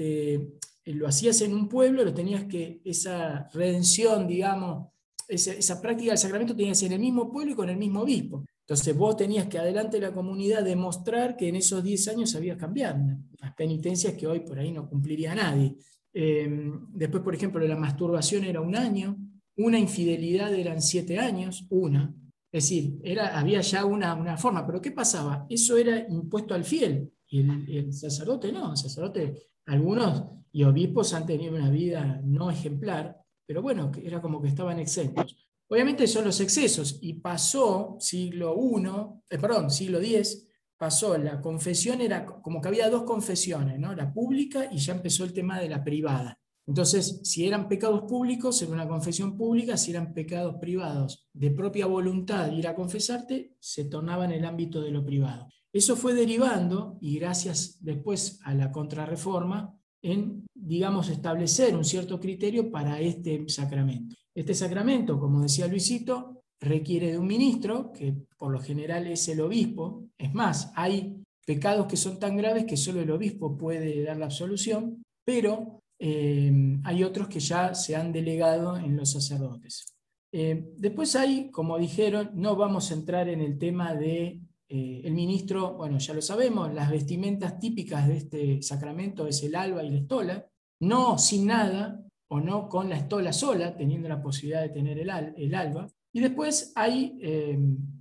lo hacías en un pueblo, lo tenías que, esa redención, digamos, esa, práctica del sacramento tenía que ser en el mismo pueblo y con el mismo obispo. Entonces vos tenías que adelante de la comunidad demostrar que en esos 10 años habías cambiado, las penitencias que hoy por ahí no cumpliría nadie. Em, después, por ejemplo, la masturbación era un año, una infidelidad eran siete años, una. Es decir, era, había ya una, una forma, pero ¿qué pasaba? Eso era impuesto al fiel y el, el sacerdote no, el sacerdote, algunos y obispos han tenido una vida no ejemplar, pero bueno, era como que estaban exentos. Obviamente son los excesos, y pasó siglo I, eh, perdón, siglo X, pasó la confesión, era como que había dos confesiones, ¿no? la pública y ya empezó el tema de la privada. Entonces, si eran pecados públicos, era una confesión pública, si eran pecados privados de propia voluntad ir a confesarte, se tornaba en el ámbito de lo privado. Eso fue derivando, y gracias después a la contrarreforma, en, digamos, establecer un cierto criterio para este sacramento. Este sacramento, como decía Luisito, requiere de un ministro, que por lo general es el obispo. Es más, hay pecados que son tan graves que solo el obispo puede dar la absolución, pero eh, hay otros que ya se han delegado en los sacerdotes. Eh, después hay, como dijeron, no vamos a entrar en el tema de eh, el ministro, bueno, ya lo sabemos, las vestimentas típicas de este sacramento es el alba y la estola, no sin nada o no con la estola sola, teniendo la posibilidad de tener el, el alba. Y después hay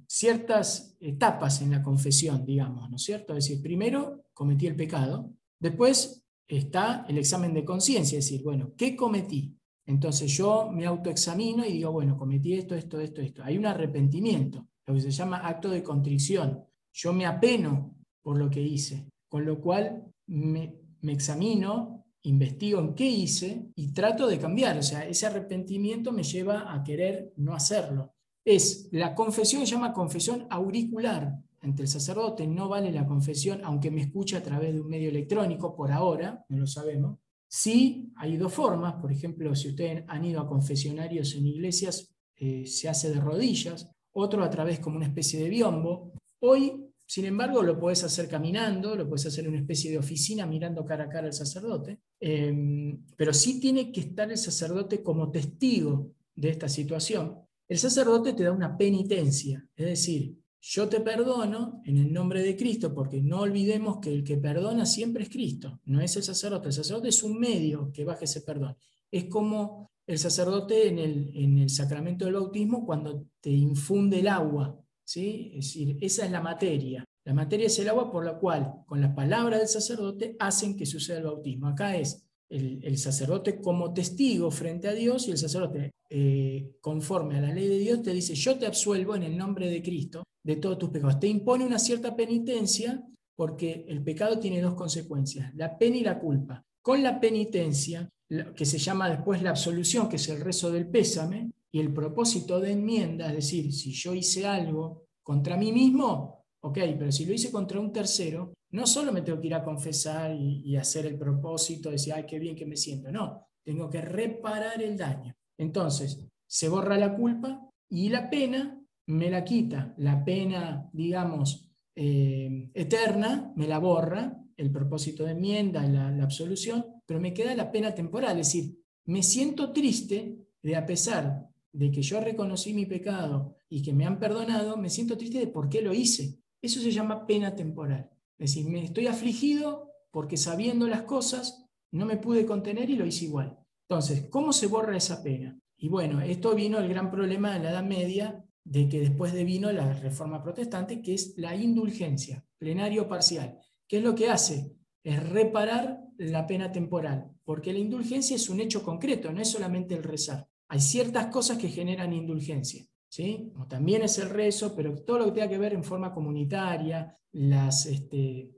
ciertas etapas en la confesión, digamos, ¿no es cierto? Es decir, primero cometí el pecado, después está el examen de conciencia, es decir, bueno, ¿qué cometí? Entonces yo me autoexamino y digo, bueno, cometí esto, esto, esto, esto. Hay un arrepentimiento, lo que se llama acto de contrición. Yo me apeno por lo que hice, con lo cual me, examino, investigo en qué hice y trato de cambiar. O sea, ese arrepentimiento me lleva a querer no hacerlo es la confesión, se llama confesión auricular ante el sacerdote, no vale la confesión, aunque me escuche a través de un medio electrónico, por ahora, no lo sabemos. Sí, hay dos formas, por ejemplo, si ustedes han ido a confesionarios en iglesias, eh, se hace de rodillas, otro a través como una especie de biombo. Hoy, sin embargo, lo puedes hacer caminando, lo puedes hacer en una especie de oficina mirando cara a cara al sacerdote, em, pero sí tiene que estar el sacerdote como testigo de esta situación el sacerdote te da una penitencia, es decir, yo te perdono en el nombre de Cristo, porque no olvidemos que el que perdona siempre es Cristo, no es el sacerdote. El sacerdote es un medio que baje ese perdón. Es como el sacerdote en el, en el sacramento del bautismo cuando te infunde el agua. ¿sí? Es decir, esa es la materia. La materia es el agua por la cual, con la palabra del sacerdote, hacen que suceda el bautismo. Acá es el, sacerdote como testigo frente a Dios y el sacerdote, eh, conforme a la ley de Dios, te dice, yo te absuelvo en el nombre de Cristo de todos tus pecados. Te impone una cierta penitencia porque el pecado tiene dos consecuencias, la pena y la culpa. Con la penitencia, que se llama después la absolución, que es el rezo del pésame, y el propósito de enmienda, es decir, si yo hice algo contra mí mismo, ok, pero si lo hice contra un tercero, no solo me tengo que ir a confesar y, hacer el propósito, de decir, ay, qué bien que me siento, no, tengo que reparar el daño. Entonces, se borra la culpa y la pena me la quita. La pena, digamos, eh, eterna, me la borra, el propósito de enmienda, la, absolución, pero me queda la pena temporal, es decir, me siento triste de a pesar de que yo reconocí mi pecado y que me han perdonado, me siento triste de por qué lo hice. Eso se llama pena temporal. Es decir, me estoy afligido porque sabiendo las cosas no me pude contener y lo hice igual. Entonces, ¿cómo se borra esa pena? Y bueno, esto vino el gran problema de la Edad Media, de que después de vino la Reforma Protestante, que es la indulgencia, plenario parcial. ¿Qué es lo que hace? Es reparar la pena temporal, porque la indulgencia es un hecho concreto, no es solamente el rezar. Hay ciertas cosas que generan indulgencia. ¿sí? también es el rezo, pero todo lo que tenga que ver en forma comunitaria, las, este,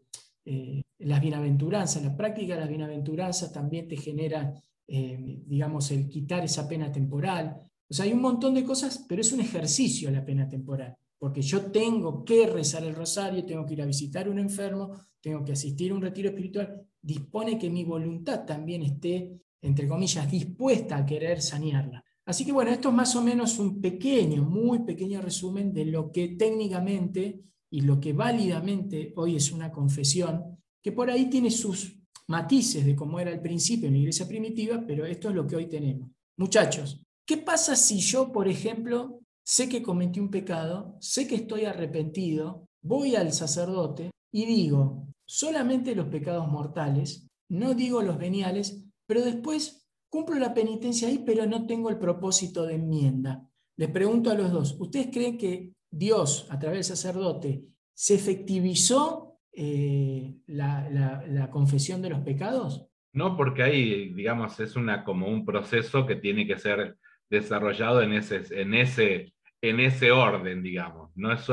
eh, las bienaventuranzas, la práctica de las bienaventuranzas también te genera, eh, digamos, el quitar esa pena temporal. O sea, hay un montón de cosas, pero es un ejercicio la pena temporal, porque yo tengo que rezar el rosario, tengo que ir a visitar a un enfermo, tengo que asistir a un retiro espiritual, dispone que mi voluntad también esté, entre comillas, dispuesta a querer sanearla. Así que bueno, esto es más o menos un pequeño, muy pequeño resumen de lo que técnicamente y lo que válidamente hoy es una confesión, que por ahí tiene sus matices de cómo era al principio en la iglesia primitiva, pero esto es lo que hoy tenemos. Muchachos, ¿qué pasa si yo, por ejemplo, sé que cometí un pecado, sé que estoy arrepentido, voy al sacerdote y digo solamente los pecados mortales, no digo los veniales, pero después Cumplo la penitencia ahí, pero no tengo el propósito de enmienda. Les pregunto a los dos, ¿ustedes creen que Dios, a través del sacerdote, se efectivizó eh, la, confesión de los pecados? No, porque ahí, digamos, es una, como un proceso que tiene que ser desarrollado en ese, en ese, en ese orden, digamos. No es,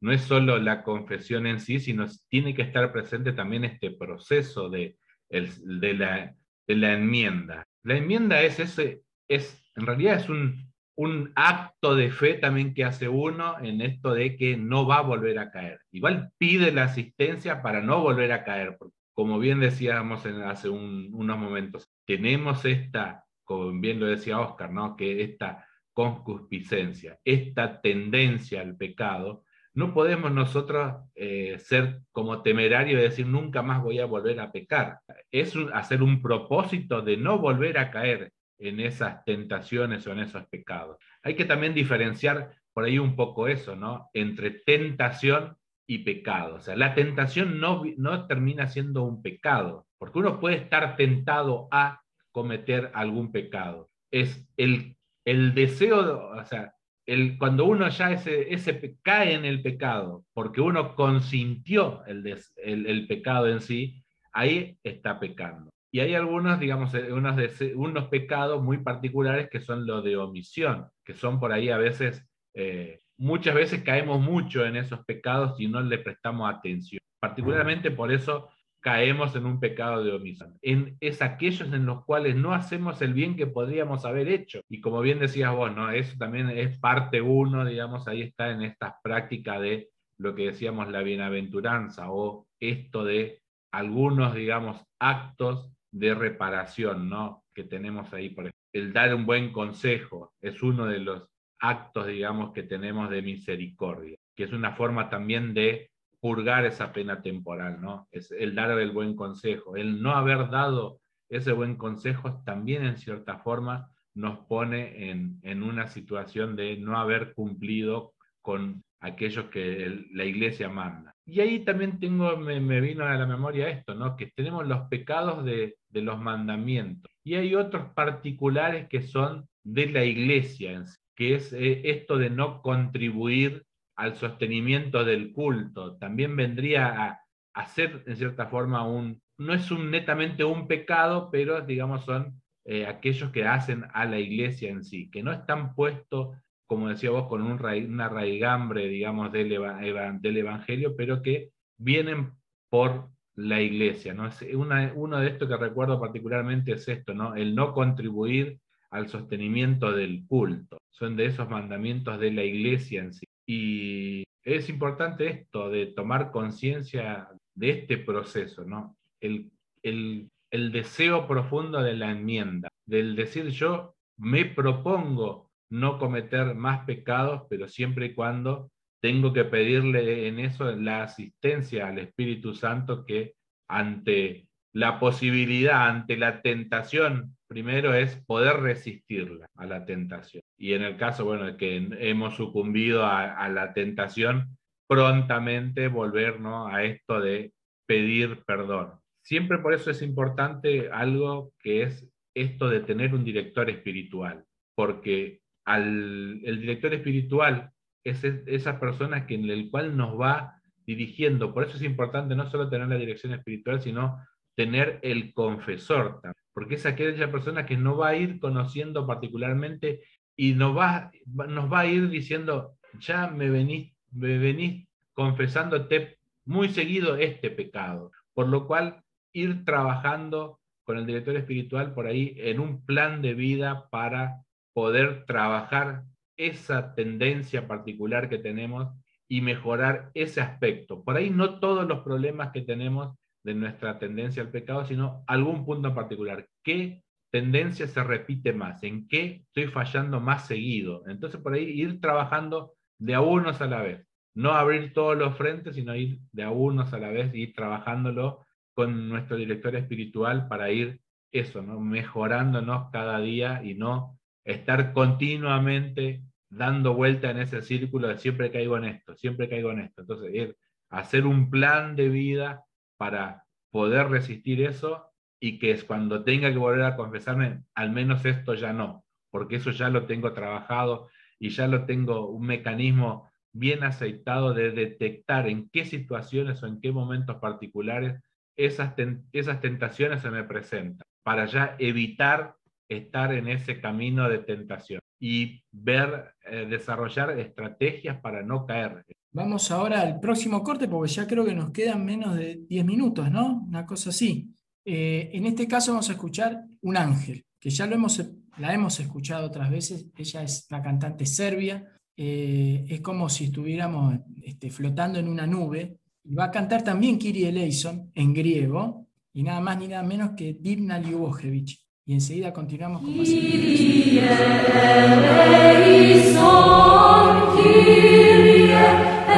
no es solo la confesión en sí, sino tiene que estar presente también este proceso de, de, la, de la enmienda. La enmienda es ese, es, en realidad es un, un acto de fe también que hace uno en esto de que no va a volver a caer. Igual pide la asistencia para no volver a caer, porque como bien decíamos en, hace unos momentos, tenemos esta, como bien lo decía Oscar, ¿no? que esta concupiscencia, esta tendencia al pecado, no podemos nosotros eh, ser como temerarios y decir nunca más voy a volver a pecar. Es hacer un propósito de no volver a caer en esas tentaciones o en esos pecados. Hay que también diferenciar por ahí un poco eso, ¿no? Entre tentación y pecado. O sea, la tentación no, no termina siendo un pecado, porque uno puede estar tentado a cometer algún pecado. Es el, el deseo, o sea, el, cuando uno ya ese, ese, cae en el pecado, porque uno consintió el, el, el pecado en sí, ahí está pecando. Y hay algunos, digamos, eh, unos, unos pecados muy particulares que son los de omisión, que son por ahí a veces, eh, muchas veces caemos mucho en esos pecados y no le prestamos atención. Particularmente por eso caemos en un pecado de omisión. En, es aquellos en los cuales no hacemos el bien que podríamos haber hecho. Y como bien decías vos, ¿no? eso también es parte uno, digamos, ahí está en esta práctica de lo que decíamos la bienaventuranza o esto de algunos, digamos, actos de reparación, ¿no? Que tenemos ahí, por el dar un buen consejo es uno de los actos, digamos, que tenemos de misericordia, que es una forma también de purgar esa pena temporal, ¿no? Es el dar el buen consejo, el no haber dado ese buen consejo también en cierta forma nos pone en, en una situación de no haber cumplido con aquellos que la iglesia manda. Y ahí también tengo, me, vino a la memoria esto, ¿no? que tenemos los pecados de, los mandamientos y hay otros particulares que son de la iglesia, que es eh, esto de no contribuir al sostenimiento del culto. También vendría a, a ser, en cierta forma, un, no es un netamente un pecado, pero digamos son eh, aquellos que hacen a la iglesia en sí, que no están puestos como decía vos, con un una raigambre, digamos, del, Evangelio, pero que vienen por la iglesia. ¿no? Es uno de estos que recuerdo particularmente es esto, ¿no? el no contribuir al sostenimiento del culto. Son de esos mandamientos de la iglesia en sí. Y es importante esto de tomar conciencia de este proceso, ¿no? El, el, el deseo profundo de la enmienda, del decir yo me propongo no cometer más pecados, pero siempre y cuando tengo que pedirle en eso la asistencia al Espíritu Santo que ante la posibilidad, ante la tentación, primero es poder resistirla a la tentación. Y en el caso, bueno, de que hemos sucumbido a, la tentación, prontamente volver a esto de pedir perdón. Siempre por eso es importante algo que es esto de tener un director espiritual, porque al el director espiritual, es esa persona que en el cual nos va dirigiendo. Por eso es importante no solo tener la dirección espiritual, sino tener el confesor, porque es aquella persona que no va a ir conociendo particularmente y nos va, nos va a ir diciendo, ya me venís, me venís confesándote muy seguido este pecado, por lo cual ir trabajando con el director espiritual por ahí en un plan de vida para poder trabajar esa tendencia particular que tenemos y mejorar ese aspecto. Por ahí no todos los problemas que tenemos de nuestra tendencia al pecado, sino algún punto en particular. ¿Qué tendencia se repite más? ¿En qué estoy fallando más seguido? Entonces, por ahí ir trabajando de a unos a la vez. No abrir todos los frentes, sino ir de a unos a la vez y ir trabajándolo con nuestro director espiritual para ir eso, ¿no? mejorándonos cada día y no estar continuamente dando vuelta en ese círculo de siempre caigo en esto, siempre caigo en esto. Entonces, ir hacer un plan de vida para poder resistir eso y que es cuando tenga que volver a confesarme, al menos esto ya no, porque eso ya lo tengo trabajado y ya lo tengo un mecanismo bien aceitado de detectar en qué situaciones o en qué momentos particulares esas, esas tentaciones se me presentan, para ya evitar estar en ese camino de tentación y ver, eh, desarrollar estrategias para no caer. Vamos ahora al próximo corte porque ya creo que nos quedan menos de 10 minutos, ¿no? Una cosa así. Eh, en este caso vamos a escuchar Un Ángel, que ya lo hemos, la hemos escuchado otras veces. Ella es una cantante serbia. Eh, es como si estuviéramos este, flotando en una nube. Y va a cantar también Kiri Eleison en griego, y nada más ni nada menos que Divna Ljubojevic y enseguida continuamos con más. Kyrie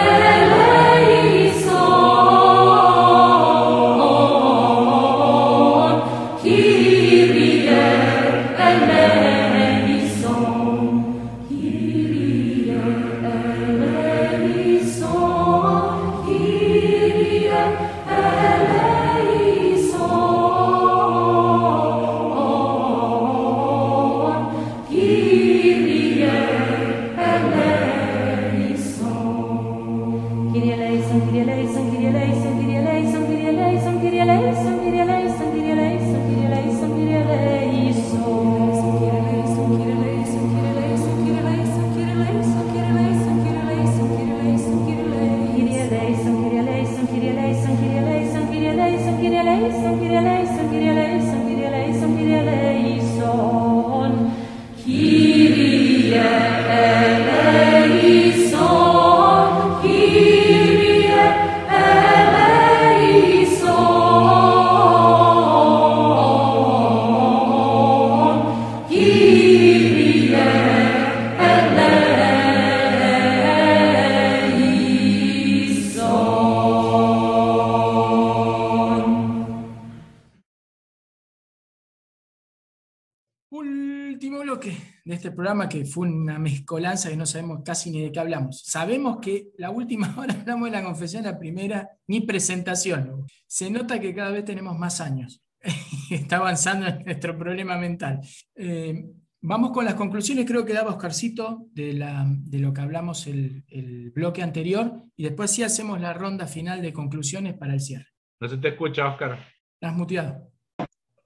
Yeah. Que fue una mezcolanza que no sabemos casi ni de qué hablamos. Sabemos que la última hora hablamos de la confesión, la primera ni presentación. Se nota que cada vez tenemos más años. Está avanzando en nuestro problema mental. Eh, vamos con las conclusiones, creo que daba Oscarcito de, la, de lo que hablamos el, el bloque anterior y después sí hacemos la ronda final de conclusiones para el cierre. No se te escucha, Oscar. Las muteado.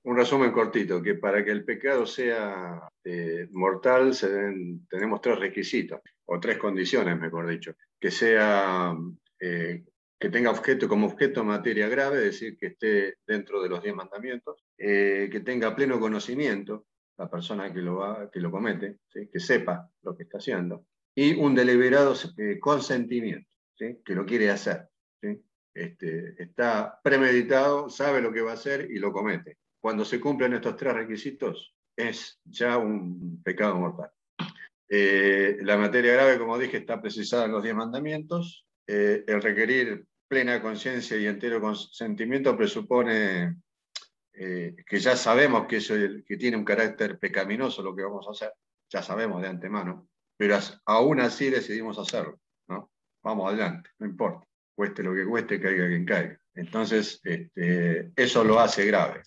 Un resumen cortito, que para que el pecado sea eh, mortal se deben- tenemos tres requisitos, o tres condiciones, mejor dicho. Que sea, eh, que tenga objeto como objeto materia grave, es decir, que esté dentro de los diez mandamientos, eh, que tenga pleno conocimiento, la persona que lo, va, que lo comete, ¿sí? que sepa lo que está haciendo, y un deliberado eh, consentimiento, ¿sí? que lo quiere hacer. ¿sí? Este, está premeditado, sabe lo que va a hacer y lo comete. Cuando se cumplen estos tres requisitos, es ya un pecado mortal. Eh, la materia grave, como dije, está precisada en los diez mandamientos. Eh, el requerir plena conciencia y entero consentimiento presupone eh, que ya sabemos que, eso, es- que tiene un carácter pecaminoso lo que vamos a hacer, ya sabemos de antemano, pero aún así decidimos hacerlo. ¿no? Vamos adelante, no importa, cueste lo que cueste, caiga quien caiga. Entonces, este, eso lo hace grave.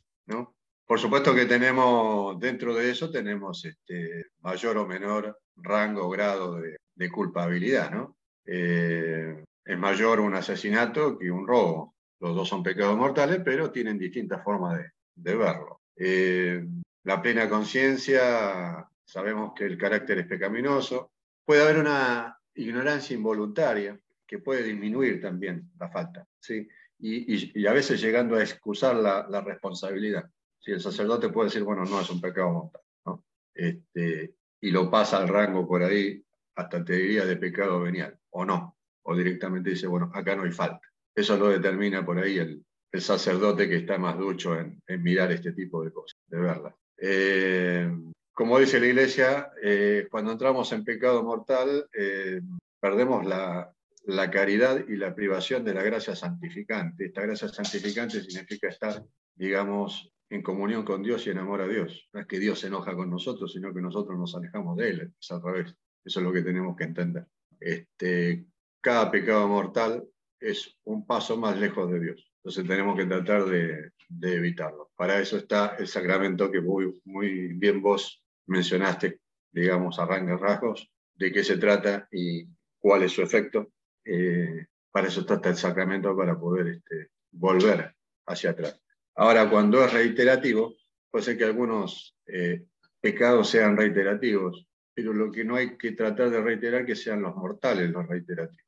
Por supuesto que tenemos, dentro de eso, tenemos este, mayor o menor rango o grado de, culpabilidad. ¿no? Eh, es mayor un asesinato que un robo. Los dos son pecados mortales, pero tienen distintas formas de, de verlo. Eh, la plena conciencia, sabemos que el carácter es pecaminoso. Puede haber una ignorancia involuntaria que puede disminuir también la falta, ¿sí? Y, a veces llegando a excusar la, responsabilidad. Si el sacerdote puede decir, bueno, no es un pecado mortal. Este, y lo pasa al rango por ahí, hasta te diría de pecado venial, o no, o directamente dice, bueno, acá no hay falta. Eso lo determina por ahí el, sacerdote que está más ducho en, en mirar este tipo de cosas, de verlas. Eh, como dice la iglesia, eh, cuando entramos en pecado mortal, eh, perdemos la, la caridad y la privación de la gracia santificante. Esta gracia santificante significa estar, digamos, en comunión con Dios y en amor a Dios. No es que Dios se enoja con nosotros, sino que nosotros nos alejamos de Él. Es al revés. Eso es lo que tenemos que entender. Este, cada pecado mortal es un paso más lejos de Dios. Entonces tenemos que tratar de, evitarlo. Para eso está el sacramento que muy, muy bien vos mencionaste, digamos, a rasgos, de qué se trata y cuál es su efecto. Eh, para eso está el sacramento, para poder este, volver hacia atrás. Ahora, cuando es reiterativo, puede ser que algunos eh, pecados sean reiterativos, pero lo que no hay que tratar de reiterar que sean los mortales los reiterativos.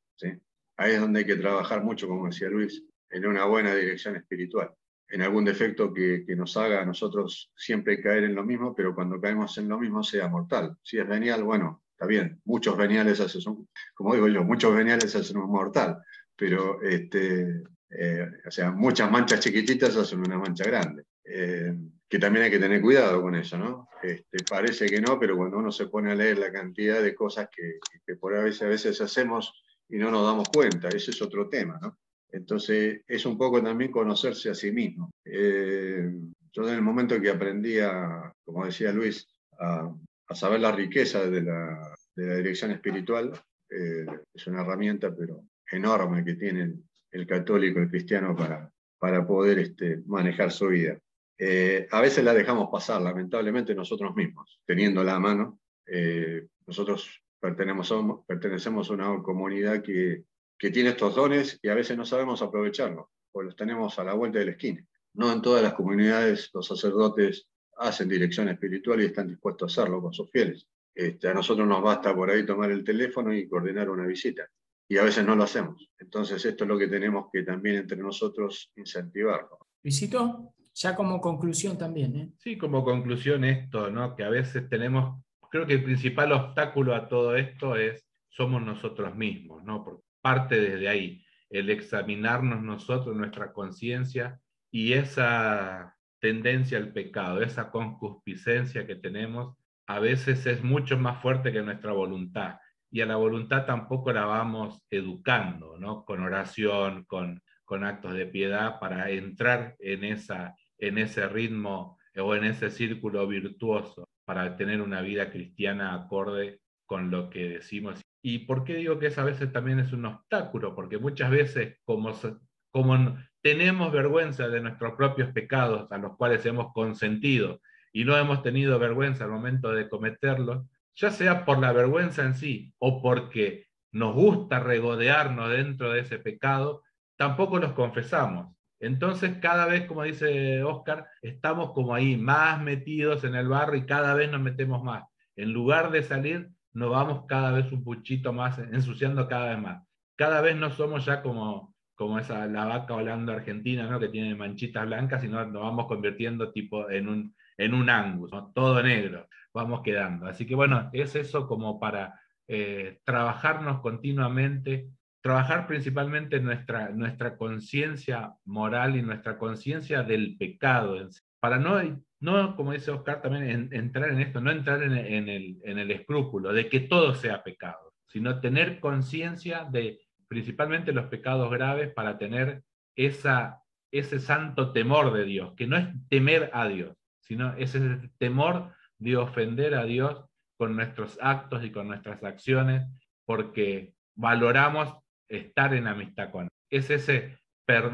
Ahí es donde hay que trabajar mucho, como decía Luis, en una buena dirección espiritual, en algún defecto que, que nos haga a nosotros siempre caer en lo mismo, pero cuando caemos en lo mismo sea mortal. Si es venial, bueno, está bien, muchos veniales hacen un, como digo yo, muchos veniales hacen un mortal, pero este, eh, o sea, muchas manchas chiquititas hacen una mancha grande. Eh, que también hay que tener cuidado con eso, ¿no? Este, parece que no, pero cuando uno se pone a leer la cantidad de cosas que, que por a veces, a veces hacemos y no nos damos cuenta, ese es otro tema, ¿no? Entonces, es un poco también conocerse a sí mismo. Eh, yo en el momento que aprendí a, como decía Luis, a, a saber la riqueza de la, de la dirección espiritual, eh, es una herramienta, pero enorme que tiene el, católico, el cristiano, para, para poder este, manejar su vida. Eh, a veces la dejamos pasar, lamentablemente nosotros mismos, teniéndola a mano. Eh, nosotros pertenecemos pertenecemos a una comunidad que, que tiene estos dones y a veces no sabemos aprovecharlos, porque los tenemos a la vuelta de la esquina. No en todas las comunidades los sacerdotes hacen dirección espiritual y están dispuestos a hacerlo con sus fieles. Este, a nosotros nos basta por ahí tomar el teléfono y coordinar una visita. Y a veces no lo hacemos. Entonces esto es lo que tenemos que también entre nosotros incentivarlo. Luisito, ya como conclusión también. ¿eh? Sí, como conclusión esto, ¿no? Que a veces tenemos, creo que el principal obstáculo a todo esto es somos nosotros mismos, ¿no? Por parte desde ahí, el examinarnos nosotros, nuestra conciencia y esa tendencia al pecado, esa concupiscencia que tenemos, a veces es mucho más fuerte que nuestra voluntad. Y a la voluntad tampoco la vamos educando, ¿no? Con oración, con, con actos de piedad para entrar en, esa, en ese ritmo o en ese círculo virtuoso. para tener una vida cristiana acorde con lo que decimos. ¿Y por qué digo que esa a veces también es un obstáculo? Porque muchas veces, como, como tenemos vergüenza de nuestros propios pecados a los cuales hemos consentido y no hemos tenido vergüenza al momento de cometerlos, ya sea por la vergüenza en sí o porque nos gusta regodearnos dentro de ese pecado, tampoco los confesamos. Entonces, cada vez, como dice Oscar, estamos como ahí más metidos en el barro y cada vez nos metemos más. En lugar de salir, nos vamos cada vez un puchito más, ensuciando cada vez más. Cada vez no somos ya como, como esa, la vaca volando argentina, ¿no? que tiene manchitas blancas, sino nos vamos convirtiendo tipo en un, en un angus, todo negro, vamos quedando. Así que bueno, es eso como para eh, trabajarnos continuamente trabajar principalmente en nuestra, nuestra conciencia moral y nuestra conciencia del pecado, para no, no, como dice Oscar, también entrar en esto, no entrar en, el, en el escrúpulo de que todo sea pecado, sino tener conciencia de principalmente los pecados graves para tener esa, ese santo temor de Dios, que no es temer a Dios, sino ese temor de ofender a Dios con nuestros actos y con nuestras acciones, porque valoramos estar en amistad con él. Es ese,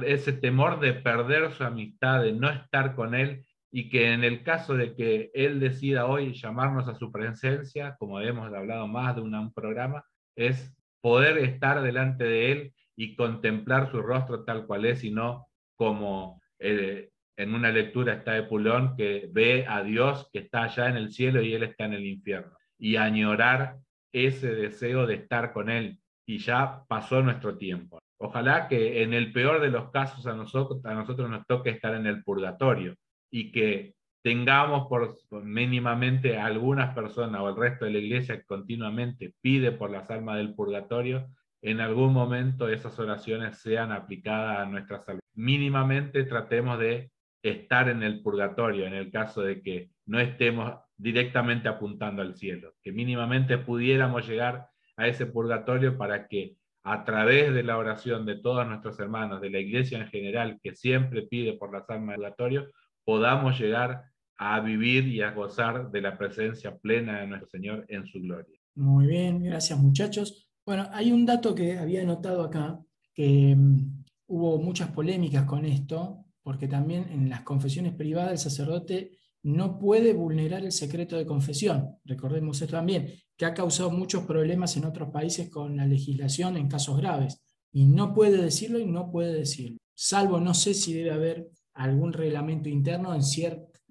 ese temor de perder su amistad, de no estar con él y que en el caso de que él decida hoy llamarnos a su presencia, como hemos hablado más de un, programa, es poder estar delante de él y contemplar su rostro tal cual es y no como eh, en una lectura está de Pulón que ve a Dios que está allá en el cielo y él está en el infierno y añorar ese deseo de estar con él y ya pasó nuestro tiempo. Ojalá que en el peor de los casos a nosotros, a nosotros nos toque estar en el purgatorio y que tengamos por mínimamente algunas personas o el resto de la iglesia que continuamente pide por las almas del purgatorio, en algún momento esas oraciones sean aplicadas a nuestra salud. Mínimamente tratemos de estar en el purgatorio en el caso de que no estemos directamente apuntando al cielo, que mínimamente pudiéramos llegar a ese purgatorio para que a través de la oración de todos nuestros hermanos, de la iglesia en general, que siempre pide por las almas del purgatorio, podamos llegar a vivir y a gozar de la presencia plena de nuestro Señor en su gloria. Muy bien, gracias muchachos. Bueno, hay un dato que había notado acá, que mm, hubo muchas polémicas con esto, porque también en las confesiones privadas el sacerdote no puede vulnerar el secreto de confesión. Recordemos esto también que ha causado muchos problemas en otros países con la legislación en casos graves. Y no puede decirlo y no puede decirlo. Salvo, no sé si debe haber algún reglamento interno en,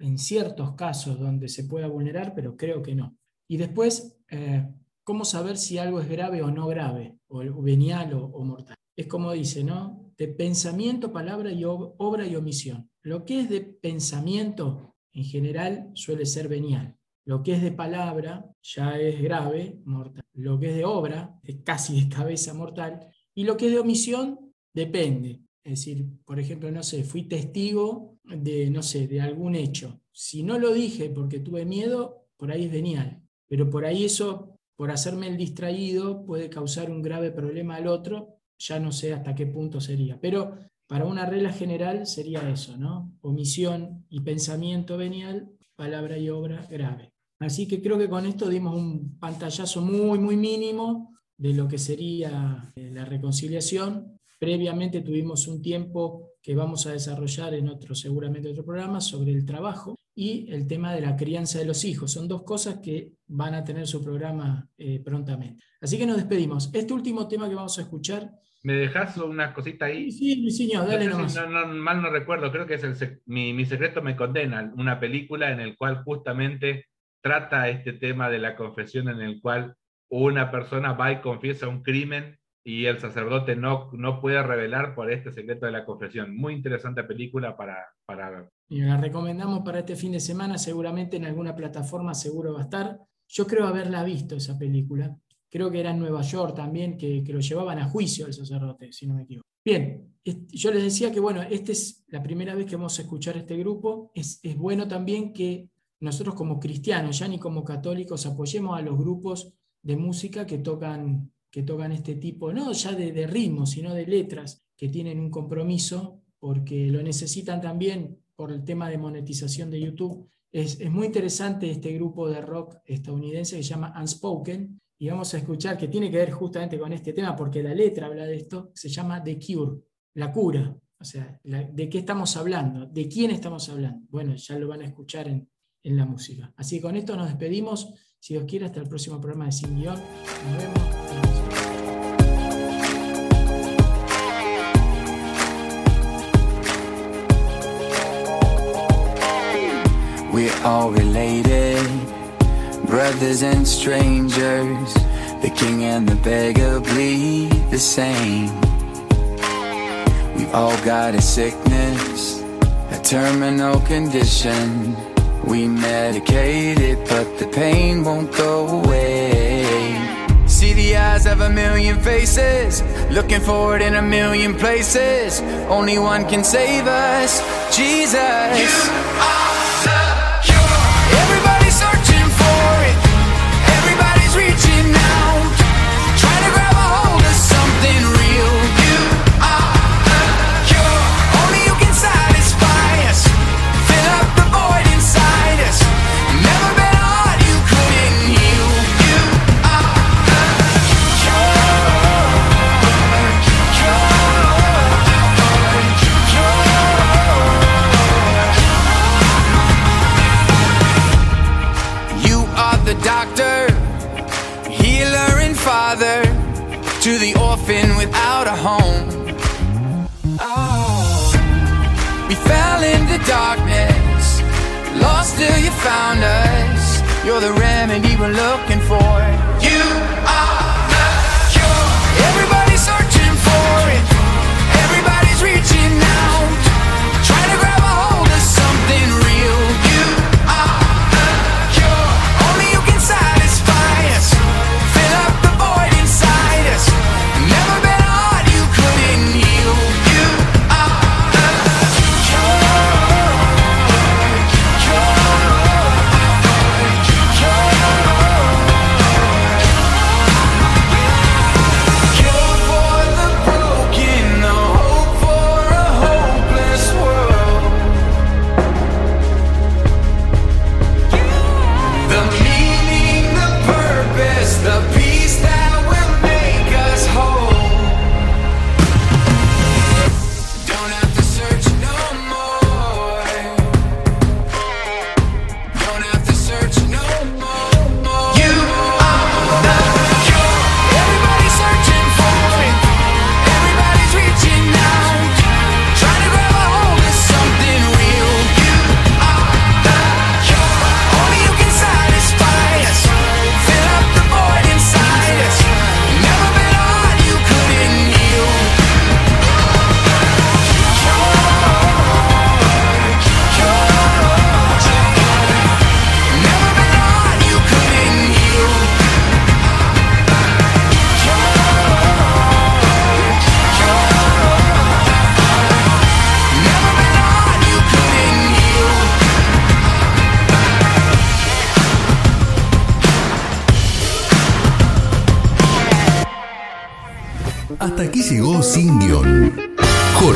en ciertos casos donde se pueda vulnerar, pero creo que no. Y después, eh, ¿cómo saber si algo es grave o no grave, o venial o, mortal? Es como dice, ¿no? De pensamiento, palabra y obra y omisión. Lo que es de pensamiento, en general, suele ser venial. Lo que es de palabra ya es grave, mortal. Lo que es de obra es casi de cabeza mortal. Y lo que es de omisión depende. Es decir, por ejemplo, no sé, fui testigo de, no sé, de algún hecho. Si no lo dije porque tuve miedo, por ahí es venial. Pero por ahí eso, por hacerme el distraído, puede causar un grave problema al otro. Ya no sé hasta qué punto sería. Pero para una regla general sería eso, ¿no? Omisión y pensamiento venial, palabra y obra grave. Así que creo que con esto dimos un pantallazo muy, muy mínimo de lo que sería eh, la reconciliación. Previamente tuvimos un tiempo que vamos a desarrollar en otro, seguramente otro programa, sobre el trabajo y el tema de la crianza de los hijos. Son dos cosas que van a tener su programa eh, prontamente. Así que nos despedimos. Este último tema que vamos a escuchar. ¿Me dejas una cosita ahí? Sí, señor, dale nomás. no, mal no recuerdo, creo que es el, mi, mi secreto me condena, una película en el cual justamente trata este tema de la confesión en el cual una persona va y confiesa un crimen y el sacerdote no, no puede revelar por este secreto de la confesión. Muy interesante película para, para... Y la recomendamos para este fin de semana, seguramente en alguna plataforma seguro va a estar. Yo creo haberla visto esa película. Creo que era en Nueva York también, que, que lo llevaban a juicio el sacerdote, si no me equivoco. Bien, yo les decía que bueno, esta es la primera vez que vamos a escuchar este grupo. Es, es bueno también que nosotros como cristianos, ya ni como católicos, apoyemos a los grupos de música que tocan, que tocan este tipo, no ya de, de ritmos, sino de letras, que tienen un compromiso, porque lo necesitan también por el tema de monetización de YouTube, Es, es muy interesante este grupo de rock estadounidense que se llama Unspoken, y vamos a escuchar que tiene que ver justamente con este tema, porque la letra habla de esto, se llama The Cure, la cura. O sea, ¿de qué estamos hablando? ¿De quién estamos hablando? Bueno, ya lo van a escuchar en, en la música. Así que con esto nos despedimos. Si Dios quiere, hasta el próximo programa de Sin Guión. Nos vemos. We're all related, brothers and strangers. The king and the beggar bleed the same. We've all got a sickness, a terminal condition. We medicate it, but the pain won't go away. See the eyes of a million faces, looking for it in a million places. Only one can save us, Jesus. Lost till you found us. You're the remedy we're looking for.